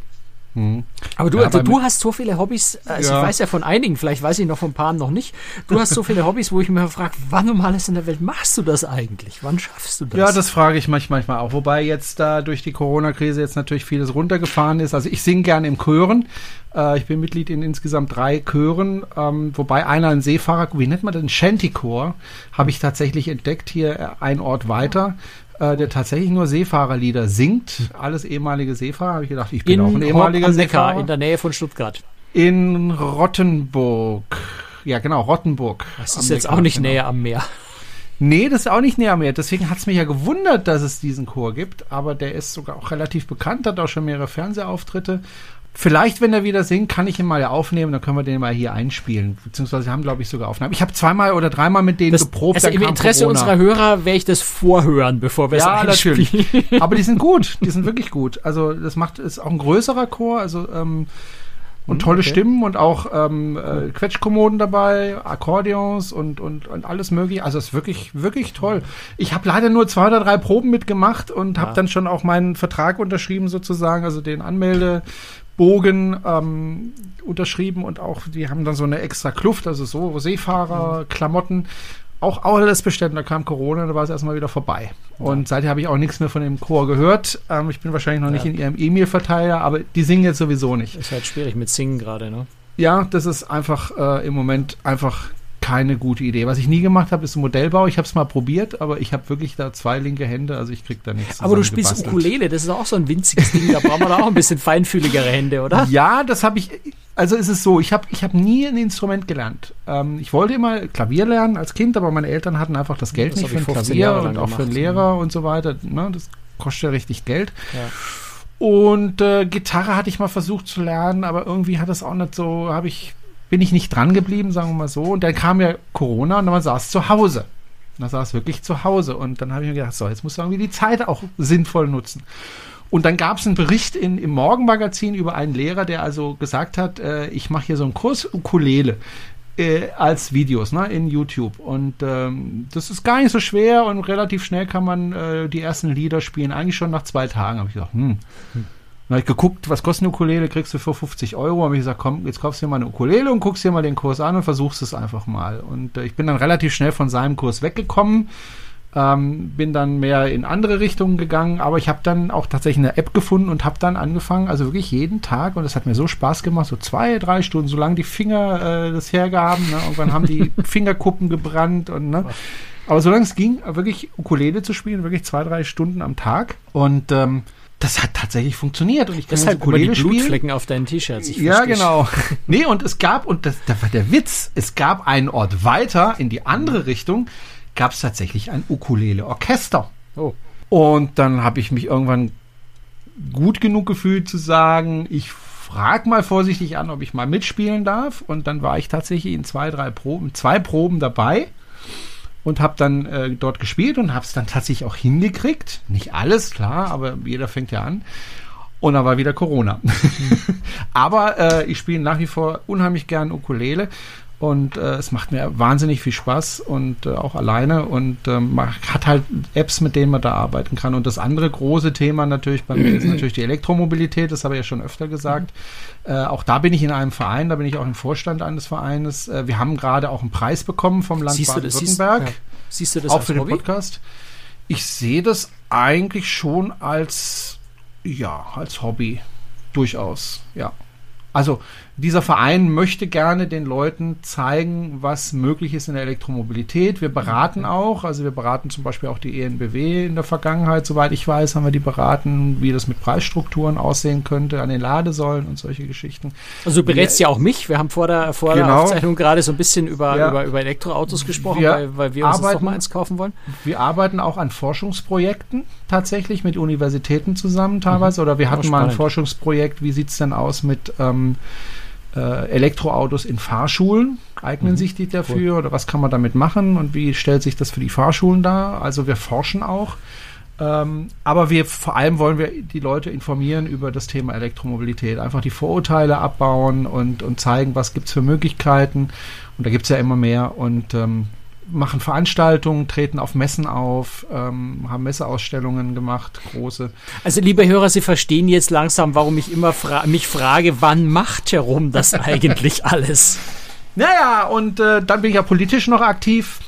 Mhm. Aber du, ja, also, du hast so viele Hobbys, also ja. ich weiß ja von einigen, vielleicht weiß ich noch von ein paar noch nicht. Du hast so viele Hobbys, wo ich mir frage, wann um alles in der Welt machst du das eigentlich? Wann schaffst du das? Ja, das frage ich manchmal auch. Wobei jetzt da durch die Corona-Krise jetzt natürlich vieles runtergefahren ist. Also ich singe gerne im Chören. Äh, ich bin Mitglied in insgesamt drei Chören, ähm, wobei einer ein Seefahrer, wie nennt man das? Ein Shanty-Chor, habe ich tatsächlich entdeckt hier äh, ein Ort weiter äh, der tatsächlich nur Seefahrerlieder singt. Alles ehemalige Seefahrer. Habe ich gedacht, ich bin in auch ein ehemaliger Hock Seefahrer. in der Nähe von Stuttgart. In Rottenburg. Ja, genau, Rottenburg. Das ist jetzt Neckar, auch nicht genau. näher am Meer. Nee, das ist auch nicht näher am Meer. Deswegen hat es mich ja gewundert, dass es diesen Chor gibt. Aber der ist sogar auch relativ bekannt, hat auch schon mehrere Fernsehauftritte. Vielleicht, wenn er wieder singt, kann ich ihn mal aufnehmen, dann können wir den mal hier einspielen. Beziehungsweise haben, glaube ich, sogar Aufnahmen. Ich habe zweimal oder dreimal mit denen das, geprobt. Also im Interesse Corona. unserer Hörer werde ich das vorhören, bevor wir ja, es einspielen. natürlich. <laughs> Aber die sind gut, die sind wirklich gut. Also das macht ist auch ein größerer Chor, also ähm, und hm, tolle okay. Stimmen und auch ähm, äh, Quetschkommoden dabei, Akkordeons und, und, und alles mögliche. Also es ist wirklich, wirklich toll. Ich habe leider nur zwei oder drei Proben mitgemacht und ja. habe dann schon auch meinen Vertrag unterschrieben sozusagen, also den Anmelde, Bogen ähm, unterschrieben und auch, die haben dann so eine extra Kluft, also so Seefahrer, Klamotten. Auch, alles bestellt. Da kam Corona, da war es erstmal wieder vorbei. Ja. Und seither habe ich auch nichts mehr von dem Chor gehört. Ähm, ich bin wahrscheinlich noch ja. nicht in ihrem E-Mail-Verteiler, aber die singen jetzt sowieso nicht. Ist halt schwierig mit Singen gerade, ne? Ja, das ist einfach äh, im Moment einfach keine gute Idee. Was ich nie gemacht habe, ist Modellbau. Ich habe es mal probiert, aber ich habe wirklich da zwei linke Hände, also ich krieg da nichts. Aber du spielst gebastelt. Ukulele, das ist auch so ein winziges Ding. Da brauchen wir da auch ein bisschen feinfühligere Hände, oder? <laughs> Ja, das habe ich. Also ist es so, ich habe ich hab nie ein Instrument gelernt. Ähm, ich wollte immer Klavier lernen als Kind, aber meine Eltern hatten einfach das Geld das nicht für ein Klavier und auch für einen Lehrer und so weiter. Ne, das kostet ja richtig Geld. Ja. Und äh, Gitarre hatte ich mal versucht zu lernen, aber irgendwie hat das auch nicht so, habe ich bin ich nicht dran geblieben, sagen wir mal so. Und dann kam ja Corona und man saß zu Hause. Man saß wirklich zu Hause. Und dann habe ich mir gedacht, so, jetzt muss irgendwie die Zeit auch sinnvoll nutzen. Und dann gab es einen Bericht in, im Morgenmagazin über einen Lehrer, der also gesagt hat, äh, ich mache hier so einen Kurs Ukulele äh, als Videos ne, in YouTube. Und ähm, das ist gar nicht so schwer und relativ schnell kann man äh, die ersten Lieder spielen. Eigentlich schon nach zwei Tagen habe ich gedacht, hm. hm dann habe ich geguckt, was kostet eine Ukulele, kriegst du für 50 Euro. Habe ich gesagt, komm, jetzt kaufst du dir mal eine Ukulele und guckst dir mal den Kurs an und versuchst es einfach mal. Und äh, ich bin dann relativ schnell von seinem Kurs weggekommen, ähm, bin dann mehr in andere Richtungen gegangen, aber ich habe dann auch tatsächlich eine App gefunden und habe dann angefangen, also wirklich jeden Tag, und das hat mir so Spaß gemacht, so zwei, drei Stunden, solange die Finger äh, das hergaben. Ne? Irgendwann haben die <laughs> Fingerkuppen gebrannt und ne? Aber solange es ging, wirklich Ukulele zu spielen, wirklich zwei, drei Stunden am Tag. Und ähm, das hat tatsächlich funktioniert und ich kann Deshalb immer die Blutflecken auf deinen T-Shirts. Ja, genau. <laughs> nee, und es gab, und das, das war der Witz, es gab einen Ort weiter in die andere Richtung, gab es tatsächlich ein Ukulele-Orchester. Oh. Und dann habe ich mich irgendwann gut genug gefühlt zu sagen, ich frag mal vorsichtig an, ob ich mal mitspielen darf. Und dann war ich tatsächlich in zwei, drei Proben, zwei Proben dabei und habe dann äh, dort gespielt und habe es dann tatsächlich auch hingekriegt. Nicht alles, klar, aber jeder fängt ja an. Und dann war wieder Corona. <laughs> aber äh, ich spiele nach wie vor unheimlich gern Ukulele und äh, es macht mir wahnsinnig viel Spaß und äh, auch alleine und ähm, man hat halt Apps, mit denen man da arbeiten kann. Und das andere große Thema natürlich bei mir ist natürlich die Elektromobilität, das habe ich ja schon öfter gesagt. Äh, auch da bin ich in einem Verein, da bin ich auch im Vorstand eines Vereines. Äh, wir haben gerade auch einen Preis bekommen vom Land Baden-Württemberg. Siehst, ja. siehst, du das auch für den Podcast? Ich sehe das eigentlich schon als ja, als Hobby durchaus, ja. Also dieser Verein möchte gerne den Leuten zeigen, was möglich ist in der Elektromobilität. Wir beraten auch, also wir beraten zum Beispiel auch die ENBW in der Vergangenheit, soweit ich weiß, haben wir die beraten, wie das mit Preisstrukturen aussehen könnte an den Ladesäulen und solche Geschichten. Also du berätst ja auch mich. Wir haben vor der, vor genau. der Aufzeichnung gerade so ein bisschen über, ja. über, über Elektroautos gesprochen, wir weil, weil, wir uns arbeiten, noch mal eins kaufen wollen. Wir arbeiten auch an Forschungsprojekten tatsächlich mit Universitäten zusammen teilweise. Mhm. Oder wir hatten mal ein Forschungsprojekt, wie sieht es denn aus mit ähm, äh, Elektroautos in Fahrschulen. Eignen mhm. sich die dafür cool. oder was kann man damit machen und wie stellt sich das für die Fahrschulen dar? Also wir forschen auch. Ähm, aber wir vor allem wollen wir die Leute informieren über das Thema Elektromobilität. Einfach die Vorurteile abbauen und, und zeigen, was gibt es für Möglichkeiten. Und da gibt es ja immer mehr. Und ähm, machen Veranstaltungen, treten auf Messen auf, ähm, haben Messeausstellungen gemacht, große. Also liebe Hörer, Sie verstehen jetzt langsam, warum ich immer fra mich frage, wann macht Herum das <laughs> eigentlich alles? Naja, und äh, dann bin ich ja politisch noch aktiv.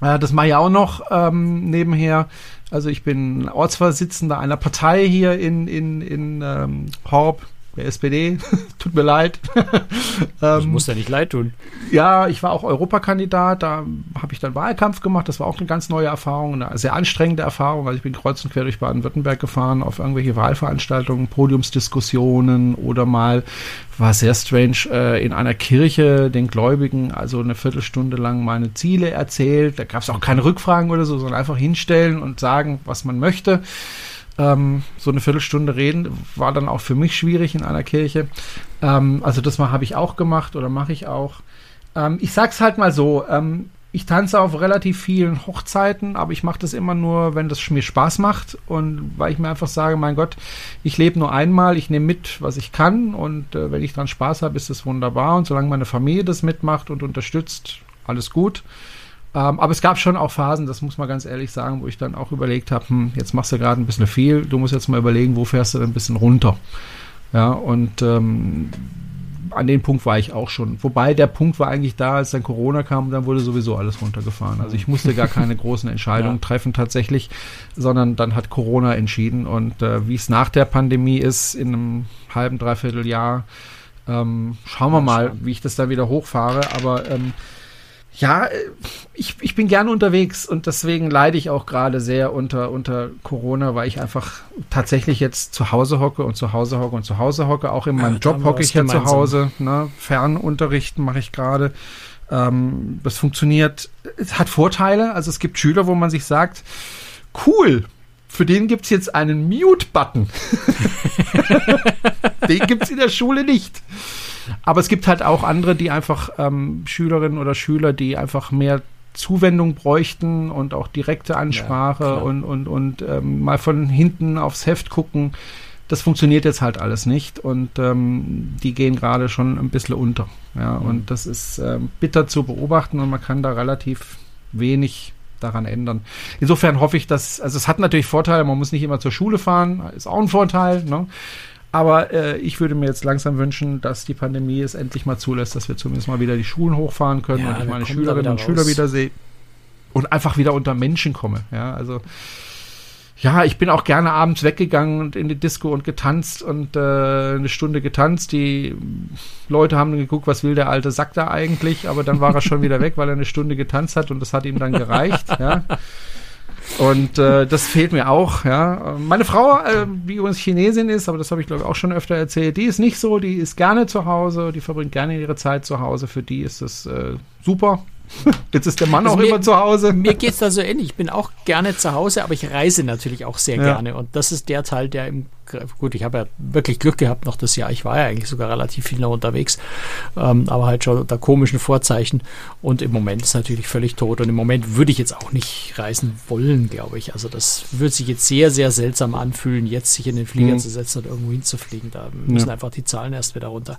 Äh, das mache ich auch noch ähm, nebenher. Also ich bin Ortsvorsitzender einer Partei hier in, in, in ähm, Horb der SPD. <laughs> Tut mir leid. <laughs> das ähm, muss ja nicht leid tun. Ja, ich war auch Europakandidat. Da habe ich dann Wahlkampf gemacht. Das war auch eine ganz neue Erfahrung, eine sehr anstrengende Erfahrung. Also ich bin kreuz und quer durch Baden-Württemberg gefahren auf irgendwelche Wahlveranstaltungen, Podiumsdiskussionen oder mal war sehr strange äh, in einer Kirche den Gläubigen also eine Viertelstunde lang meine Ziele erzählt. Da gab es auch keine Rückfragen oder so, sondern einfach hinstellen und sagen, was man möchte. Ähm, so eine Viertelstunde reden war dann auch für mich schwierig in einer Kirche. Ähm, also das mal habe ich auch gemacht oder mache ich auch. Ähm, ich sag's halt mal so. Ähm, ich tanze auf relativ vielen Hochzeiten, aber ich mache das immer nur, wenn das mir Spaß macht und weil ich mir einfach sage, mein Gott, ich lebe nur einmal, ich nehme mit, was ich kann und äh, wenn ich dran Spaß habe, ist das wunderbar und solange meine Familie das mitmacht und unterstützt, alles gut. Ähm, aber es gab schon auch Phasen, das muss man ganz ehrlich sagen, wo ich dann auch überlegt habe, hm, jetzt machst du gerade ein bisschen viel, du musst jetzt mal überlegen, wo fährst du denn ein bisschen runter. Ja, und ähm, an dem Punkt war ich auch schon. Wobei der Punkt war eigentlich da, als dann Corona kam, dann wurde sowieso alles runtergefahren. Also ich musste gar keine großen Entscheidungen <laughs> ja. treffen tatsächlich, sondern dann hat Corona entschieden. Und äh, wie es nach der Pandemie ist, in einem halben, dreiviertel Jahr, ähm, schauen wir mal, wie ich das da wieder hochfahre. Aber ähm, ja, äh, ich, ich bin gerne unterwegs und deswegen leide ich auch gerade sehr unter, unter Corona, weil ich einfach tatsächlich jetzt zu Hause hocke und zu Hause hocke und zu Hause hocke. Auch in meinem ja, Job hocke ich ja zu Hause. Ne? Fernunterrichten mache ich gerade. Ähm, das funktioniert, es hat Vorteile. Also es gibt Schüler, wo man sich sagt, cool, für den gibt es jetzt einen Mute-Button. <laughs> den gibt es in der Schule nicht. Aber es gibt halt auch andere, die einfach ähm, Schülerinnen oder Schüler, die einfach mehr Zuwendung bräuchten und auch direkte Ansprache ja, und, und, und ähm, mal von hinten aufs Heft gucken. Das funktioniert jetzt halt alles nicht und ähm, die gehen gerade schon ein bisschen unter. Ja, mhm. und das ist ähm, bitter zu beobachten und man kann da relativ wenig daran ändern. Insofern hoffe ich, dass, also es hat natürlich Vorteile, man muss nicht immer zur Schule fahren, ist auch ein Vorteil, ne? Aber äh, ich würde mir jetzt langsam wünschen, dass die Pandemie es endlich mal zulässt, dass wir zumindest mal wieder die Schulen hochfahren können ja, und ich meine Schülerinnen und Schüler wieder sehe und einfach wieder unter Menschen komme. Ja, also ja, ich bin auch gerne abends weggegangen und in die Disco und getanzt und äh, eine Stunde getanzt. Die Leute haben geguckt, was will der alte Sack da eigentlich, aber dann war er schon wieder <laughs> weg, weil er eine Stunde getanzt hat und das hat ihm dann gereicht. Ja. Und äh, das fehlt mir auch, ja. Meine Frau, äh, die übrigens Chinesin ist, aber das habe ich glaube ich auch schon öfter erzählt, die ist nicht so, die ist gerne zu Hause, die verbringt gerne ihre Zeit zu Hause. Für die ist das äh, super. <laughs> Jetzt ist der Mann also auch mir, immer zu Hause. Mir geht es da so ähnlich. Ich bin auch gerne zu Hause, aber ich reise natürlich auch sehr ja. gerne. Und das ist der Teil, der im gut, ich habe ja wirklich Glück gehabt noch das Jahr. Ich war ja eigentlich sogar relativ viel noch unterwegs, ähm, aber halt schon unter komischen Vorzeichen. Und im Moment ist natürlich völlig tot. Und im Moment würde ich jetzt auch nicht reisen wollen, glaube ich. Also das würde sich jetzt sehr, sehr seltsam anfühlen, jetzt sich in den Flieger mhm. zu setzen und irgendwo hinzufliegen. Da müssen ja. einfach die Zahlen erst wieder runter.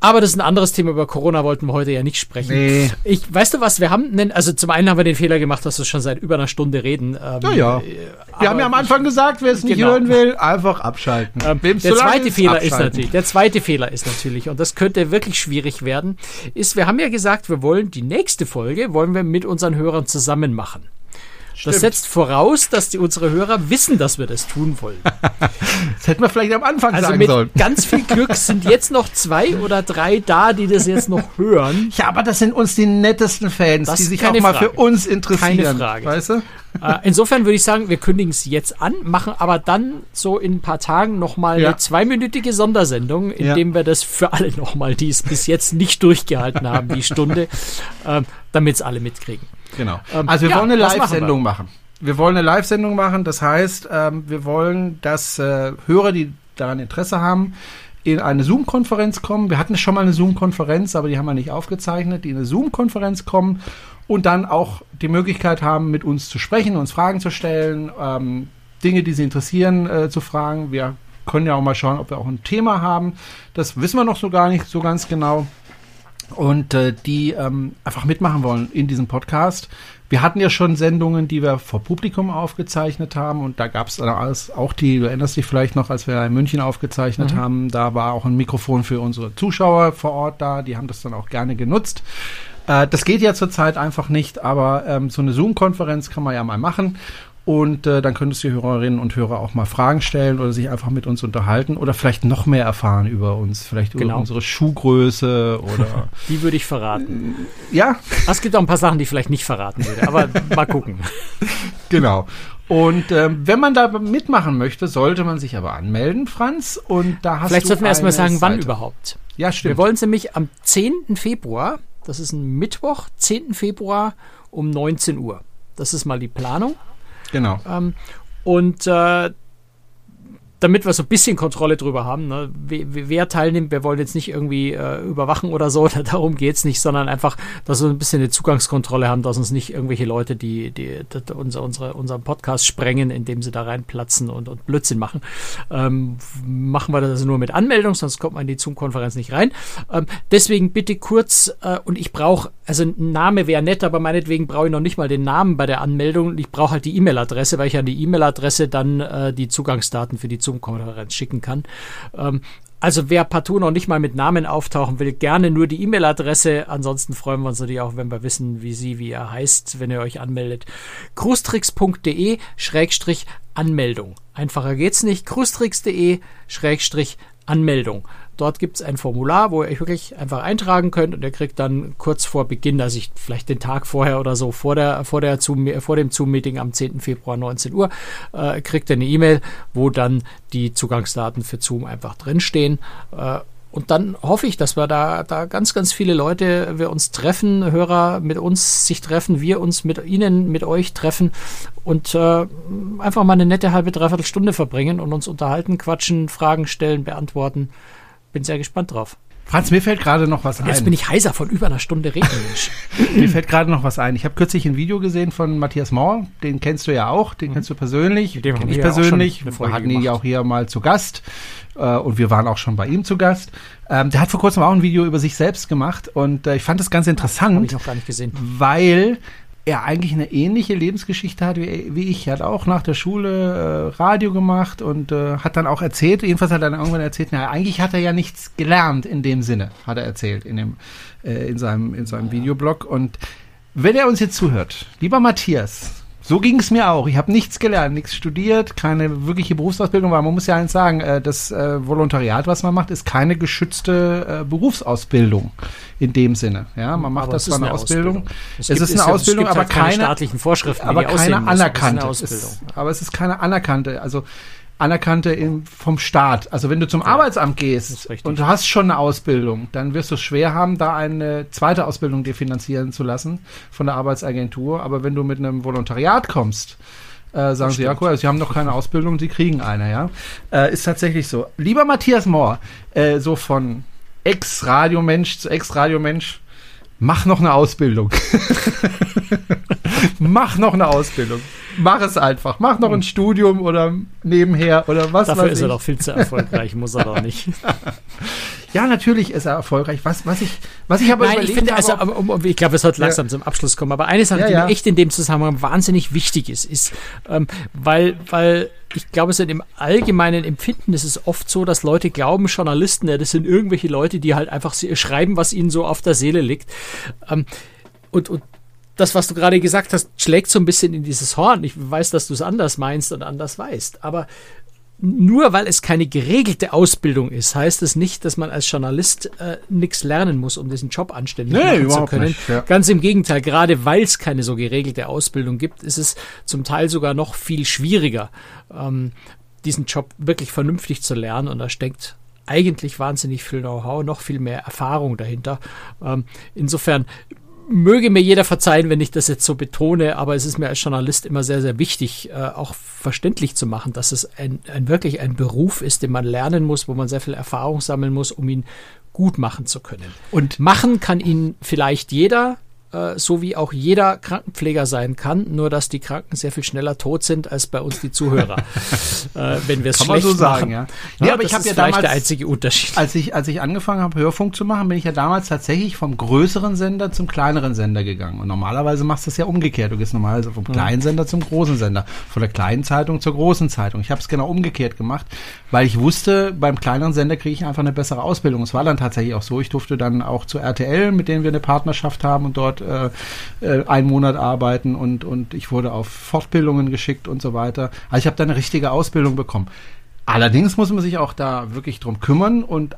Aber das ist ein anderes Thema. Über Corona wollten wir heute ja nicht sprechen. Nee. Ich, weißt du was, wir haben, einen, also zum einen haben wir den Fehler gemacht, dass wir schon seit über einer Stunde reden. Ähm, ja, ja. Wir haben ja am Anfang gesagt, wer es nicht genau. hören will, einfach abschalten. Ähm, der zweite Fehler abschalten. ist natürlich, der zweite Fehler ist natürlich, und das könnte wirklich schwierig werden, ist, wir haben ja gesagt, wir wollen die nächste Folge, wollen wir mit unseren Hörern zusammen machen. Das setzt voraus, dass die, unsere Hörer wissen, dass wir das tun wollen. <laughs> das hätten wir vielleicht am Anfang also sagen mit sollen. Ganz viel Glück sind jetzt noch zwei oder drei da, die das jetzt noch hören. Ja, aber das sind uns die nettesten Fans, Das die sich auch mal Frage. für uns interessieren. Keine Frage. Weißt du? Äh, insofern würde ich sagen, wir kündigen es jetzt an, machen aber dann so in ein paar Tagen nochmal Ja. eine zweiminütige Sondersendung, in Ja. dem wir das für alle nochmal, die es bis jetzt nicht durchgehalten haben, die Stunde, <laughs> ähm, damit es alle mitkriegen. Genau. Ähm, also wir ja, wollen eine machen Live-Sendung machen. Wir wollen eine Live-Sendung machen. Das heißt, ähm, wir wollen, dass äh, Hörer, die daran Interesse haben, in eine Zoom-Konferenz kommen. Wir hatten schon mal eine Zoom-Konferenz, aber die haben wir nicht aufgezeichnet. Die in eine Zoom-Konferenz kommen und dann auch die Möglichkeit haben, mit uns zu sprechen, uns Fragen zu stellen, ähm, Dinge, die sie interessieren, äh, zu fragen. Wir können ja auch mal schauen, ob wir auch ein Thema haben. Das wissen wir noch so gar nicht so ganz genau und äh, die ähm, einfach mitmachen wollen in diesem Podcast. Wir hatten ja schon Sendungen, die wir vor Publikum aufgezeichnet haben und da gab es auch die, du erinnerst dich vielleicht noch, als wir in München aufgezeichnet haben, da war auch ein Mikrofon für unsere Zuschauer vor Ort da, die haben das dann auch gerne genutzt. Äh, das geht ja zurzeit einfach nicht, aber ähm, so eine Zoom-Konferenz kann man ja mal machen. Und äh, dann könntest du die Hörerinnen und Hörer auch mal Fragen stellen oder sich einfach mit uns unterhalten oder vielleicht noch mehr erfahren über uns, vielleicht über Genau. unsere Schuhgröße oder <laughs> Die würde ich verraten. ja, Es gibt auch ein paar Sachen, die ich vielleicht nicht verraten würde, aber mal gucken. <laughs> genau. Und ähm, wenn man da mitmachen möchte, sollte man sich aber anmelden, Franz. Und da hast Vielleicht sollten wir erstmal sagen, wann Seite. überhaupt. Ja, stimmt. Wir wollen es nämlich am 10. Februar, das ist ein Mittwoch, 10. Februar um 19 Uhr. Das ist mal die Planung. Genau. Ähm, und äh, damit wir so ein bisschen Kontrolle drüber haben, ne, wer, wer teilnimmt, wir wollen jetzt nicht irgendwie äh, überwachen oder so, <laughs> darum geht's nicht, sondern einfach, dass wir ein bisschen eine Zugangskontrolle haben, dass uns nicht irgendwelche Leute, die, die, die unser, unsere, unseren Podcast sprengen, indem sie da reinplatzen und, und Blödsinn machen. Ähm, machen wir das also nur mit Anmeldung, sonst kommt man in die Zoom-Konferenz nicht rein. Ähm, deswegen bitte kurz, äh, und ich brauche, also ein Name wäre nett, aber meinetwegen brauche ich noch nicht mal den Namen bei der Anmeldung. Ich brauche halt die E-Mail-Adresse, weil ich an die E-Mail-Adresse dann äh, die Zugangsdaten für die Zoom-Konferenz schicken kann. Ähm, also wer partout noch nicht mal mit Namen auftauchen will, gerne nur die E-Mail-Adresse. Ansonsten freuen wir uns natürlich auch, wenn wir wissen, wie sie, wie er heißt, wenn ihr euch anmeldet. cruestricks.de Schrägstrich Anmeldung. Einfacher geht's nicht. cruestricks.de Schrägstrich Anmeldung. Dort gibt's ein Formular, wo ihr euch wirklich einfach eintragen könnt und ihr kriegt dann kurz vor Beginn, also ich, vielleicht den Tag vorher oder so, vor, der, vor, der Zoom, vor dem Zoom-Meeting am 10. Februar 19 Uhr, äh, kriegt ihr eine E-Mail, wo dann die Zugangsdaten für Zoom einfach drinstehen. Äh, und dann hoffe ich, dass wir da, da ganz, ganz viele Leute, wir uns treffen, Hörer mit uns sich treffen, wir uns mit Ihnen, mit euch treffen und äh, einfach mal eine nette halbe, dreiviertel Stunde verbringen und uns unterhalten, quatschen, Fragen stellen, beantworten. Bin sehr gespannt drauf. Franz, mir fällt gerade noch was Jetzt ein. bin ich heiser von über einer Stunde reden, Mensch. <laughs> Mir fällt gerade noch was ein. Ich habe kürzlich ein Video gesehen von Matthias Mauer. Den kennst du ja auch. Den kennst du persönlich. Mhm. Mit dem Kenn ich ja persönlich. Wir hatten ihn ja auch hier mal zu Gast. Äh, und wir waren auch schon bei ihm zu Gast. Ähm, der hat vor kurzem auch ein Video über sich selbst gemacht. Und äh, ich fand das ganz Habe interessant, ich noch gar nicht gesehen. weil er eigentlich eine ähnliche Lebensgeschichte hat wie, wie ich. Er hat auch nach der Schule äh, Radio gemacht und äh, hat dann auch erzählt, jedenfalls hat er dann irgendwann erzählt, na, eigentlich hat er ja nichts gelernt in dem Sinne, hat er erzählt in, dem, äh, in, seinem, in seinem Videoblog. Und wenn er uns jetzt zuhört, lieber Matthias, so ging es mir auch. Ich habe nichts gelernt, nichts studiert, keine wirkliche Berufsausbildung, weil man muss ja eins sagen, äh, das äh, Volontariat, was man macht, ist keine geschützte äh, Berufsausbildung in dem Sinne. Ja, man macht Aber das es zwar eine eine Ausbildung. Ausbildung. Es, gibt- ist eine Ausbildung, es aber halt keine keine staatlichen Vorschriften, aber keine anerkannte. Es ist, aber es ist keine anerkannte, also anerkannte im, vom Staat. Also wenn du zum Arbeitsamt das gehst und du hast schon eine Ausbildung, dann wirst du es schwer haben, da eine zweite Ausbildung dir finanzieren zu lassen von der Arbeitsagentur. Aber wenn du mit einem Volontariat kommst, äh, sagen sie, ja, cool, sie haben noch keine Ausbildung, sie kriegen eine, ja. Äh, ist tatsächlich so. Lieber Matthias Mohr, äh, so von Ex-Radiomensch zu Ex-Radiomensch, mach noch eine Ausbildung. <laughs> mach noch eine Ausbildung. Mach es einfach. Mach noch ein Studium oder nebenher oder was Dafür weiß ist ich. er doch viel zu erfolgreich, muss er doch nicht. <laughs> Ja, natürlich ist er erfolgreich. Was, was ich, was ich aber Nein, ich finde, also, aber, um, um, ich glaube, es sollte langsam zum Abschluss kommen. Aber eine Sache, Ja, die ja. mir echt in dem Zusammenhang wahnsinnig wichtig ist, ist, ähm, weil, weil ich glaube, so im allgemeinen Empfinden ist es oft so, dass Leute glauben, Journalisten, ja, das sind irgendwelche Leute, die halt einfach schreiben, was ihnen so auf der Seele liegt. Ähm, und, und das, was du gerade gesagt hast, schlägt so ein bisschen in dieses Horn. Ich weiß, dass du es anders meinst und anders weißt. Aber nur weil es keine geregelte Ausbildung ist, heißt es nicht, dass man als Journalist äh, nichts lernen muss, um diesen Job anständig Nee, machen zu überhaupt können. nicht, ja. Ganz im Gegenteil, gerade weil es keine so geregelte Ausbildung gibt, ist es zum Teil sogar noch viel schwieriger, ähm, diesen Job wirklich vernünftig zu lernen. Und da steckt eigentlich wahnsinnig viel Know-how, noch viel mehr Erfahrung dahinter. Ähm, insofern möge mir jeder verzeihen, wenn ich das jetzt so betone, aber es ist mir als Journalist immer sehr, sehr wichtig, äh, auch verständlich zu machen, dass es ein, ein wirklich ein Beruf ist, den man lernen muss, wo man sehr viel Erfahrung sammeln muss, um ihn gut machen zu können. Und Machen kann ihn vielleicht jeder, äh, so wie auch jeder Krankenpfleger sein kann, nur dass die Kranken sehr viel schneller tot sind als bei uns die Zuhörer, <laughs> äh, wenn wir es schlecht so sagen, machen. ja. Nee, aber das ich hab ist ja damals- der einzige Unterschied. als ich, als ich angefangen habe, Hörfunk zu machen, bin ich ja damals tatsächlich vom größeren Sender zum kleineren Sender gegangen. Und normalerweise machst du es ja umgekehrt. Du gehst normalerweise vom kleinen Sender zum großen Sender, von der kleinen Zeitung zur großen Zeitung. Ich habe es genau umgekehrt gemacht, weil ich wusste, beim kleineren Sender kriege ich einfach eine bessere Ausbildung. Es war dann tatsächlich auch so. Ich durfte dann auch zu RTL, mit denen wir eine Partnerschaft haben und dort äh, äh, einen Monat arbeiten und, und ich wurde auf Fortbildungen geschickt und so weiter. Also ich habe da eine richtige Ausbildung bekommen. Allerdings muss man sich auch da wirklich drum kümmern und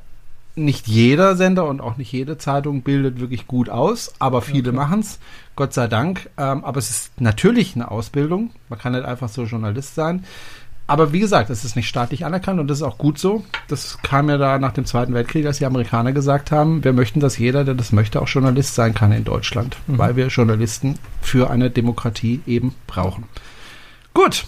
nicht jeder Sender und auch nicht jede Zeitung bildet wirklich gut aus, aber viele machen's, Gott sei Dank. Ähm, aber es ist natürlich eine Ausbildung. Man kann nicht einfach so Journalist sein. Aber wie gesagt, es ist nicht staatlich anerkannt und das ist auch gut so. Das kam ja da nach dem Zweiten Weltkrieg, als die Amerikaner gesagt haben, wir möchten, dass jeder, der das möchte, auch Journalist sein kann in Deutschland, weil wir Journalisten für eine Demokratie eben brauchen. Gut.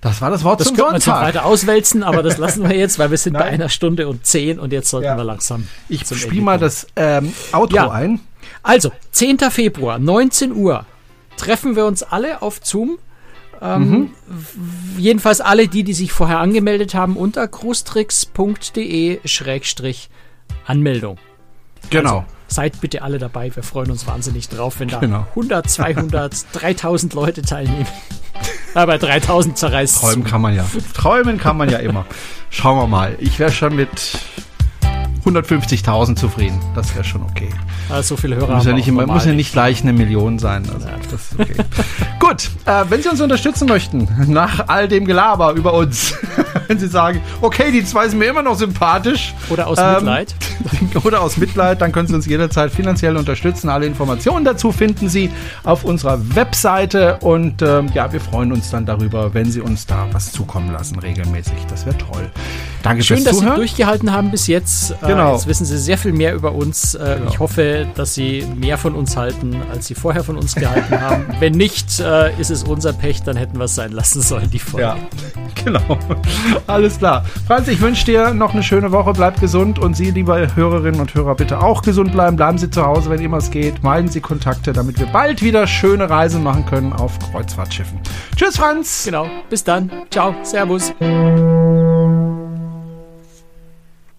Das war das Wort Das zum könnte man jetzt noch Sonntag. weiter auswälzen, aber das lassen wir jetzt, weil wir sind bei Nein. einer Stunde und zehn und jetzt sollten Ja. wir langsam. Ich spiele mal das ähm, Outro Ja. ein. Also, 10. Februar, 19 Uhr, treffen wir uns alle auf Zoom. Ähm, w- Jedenfalls alle die, die sich vorher angemeldet haben, unter cruestricks.de-anmeldung. Genau. Seid bitte alle dabei, wir freuen uns wahnsinnig drauf, wenn da Genau. 100, 200, 3000 Leute teilnehmen. Aber 3000 zerreißt Träumen kann man ja. <laughs> Träumen kann man ja immer. Schauen wir mal. Ich wäre schon mit 150.000 zufrieden. Das wäre schon okay. Also, so viele Hörer Muss ja, nicht immer, muss ja nicht gleich eine Million sein. Also, das ist okay. <laughs> Gut, äh, wenn Sie uns unterstützen möchten, nach all dem Gelaber über uns, <laughs> wenn Sie sagen, okay, die zwei sind mir immer noch sympathisch. Oder aus ähm, Mitleid. <laughs> Oder aus Mitleid, dann können Sie uns jederzeit finanziell unterstützen. Alle Informationen dazu finden Sie auf unserer Webseite. Und ähm, ja, wir freuen uns dann darüber, wenn Sie uns da was zukommen lassen, regelmäßig. Das wäre toll. Danke Schön, fürs dass Sie Zuhören. durchgehalten haben bis jetzt. Äh, Genau. Jetzt wissen Sie sehr viel mehr über uns. Äh, Genau. Ich hoffe, dass Sie mehr von uns halten, als Sie vorher von uns gehalten <laughs> haben. Wenn nicht, äh, ist es unser Pech, dann hätten wir es sein lassen sollen, die Folge. Ja, <laughs> genau. Alles klar. Franz, ich wünsche dir noch eine schöne Woche. Bleib gesund und Sie, liebe Hörerinnen und Hörer, bitte auch gesund bleiben. Bleiben Sie zu Hause, wenn immer es geht. Meiden Sie Kontakte, damit wir bald wieder schöne Reisen machen können auf Kreuzfahrtschiffen. Tschüss, Franz. Genau. Bis dann. Ciao. Servus.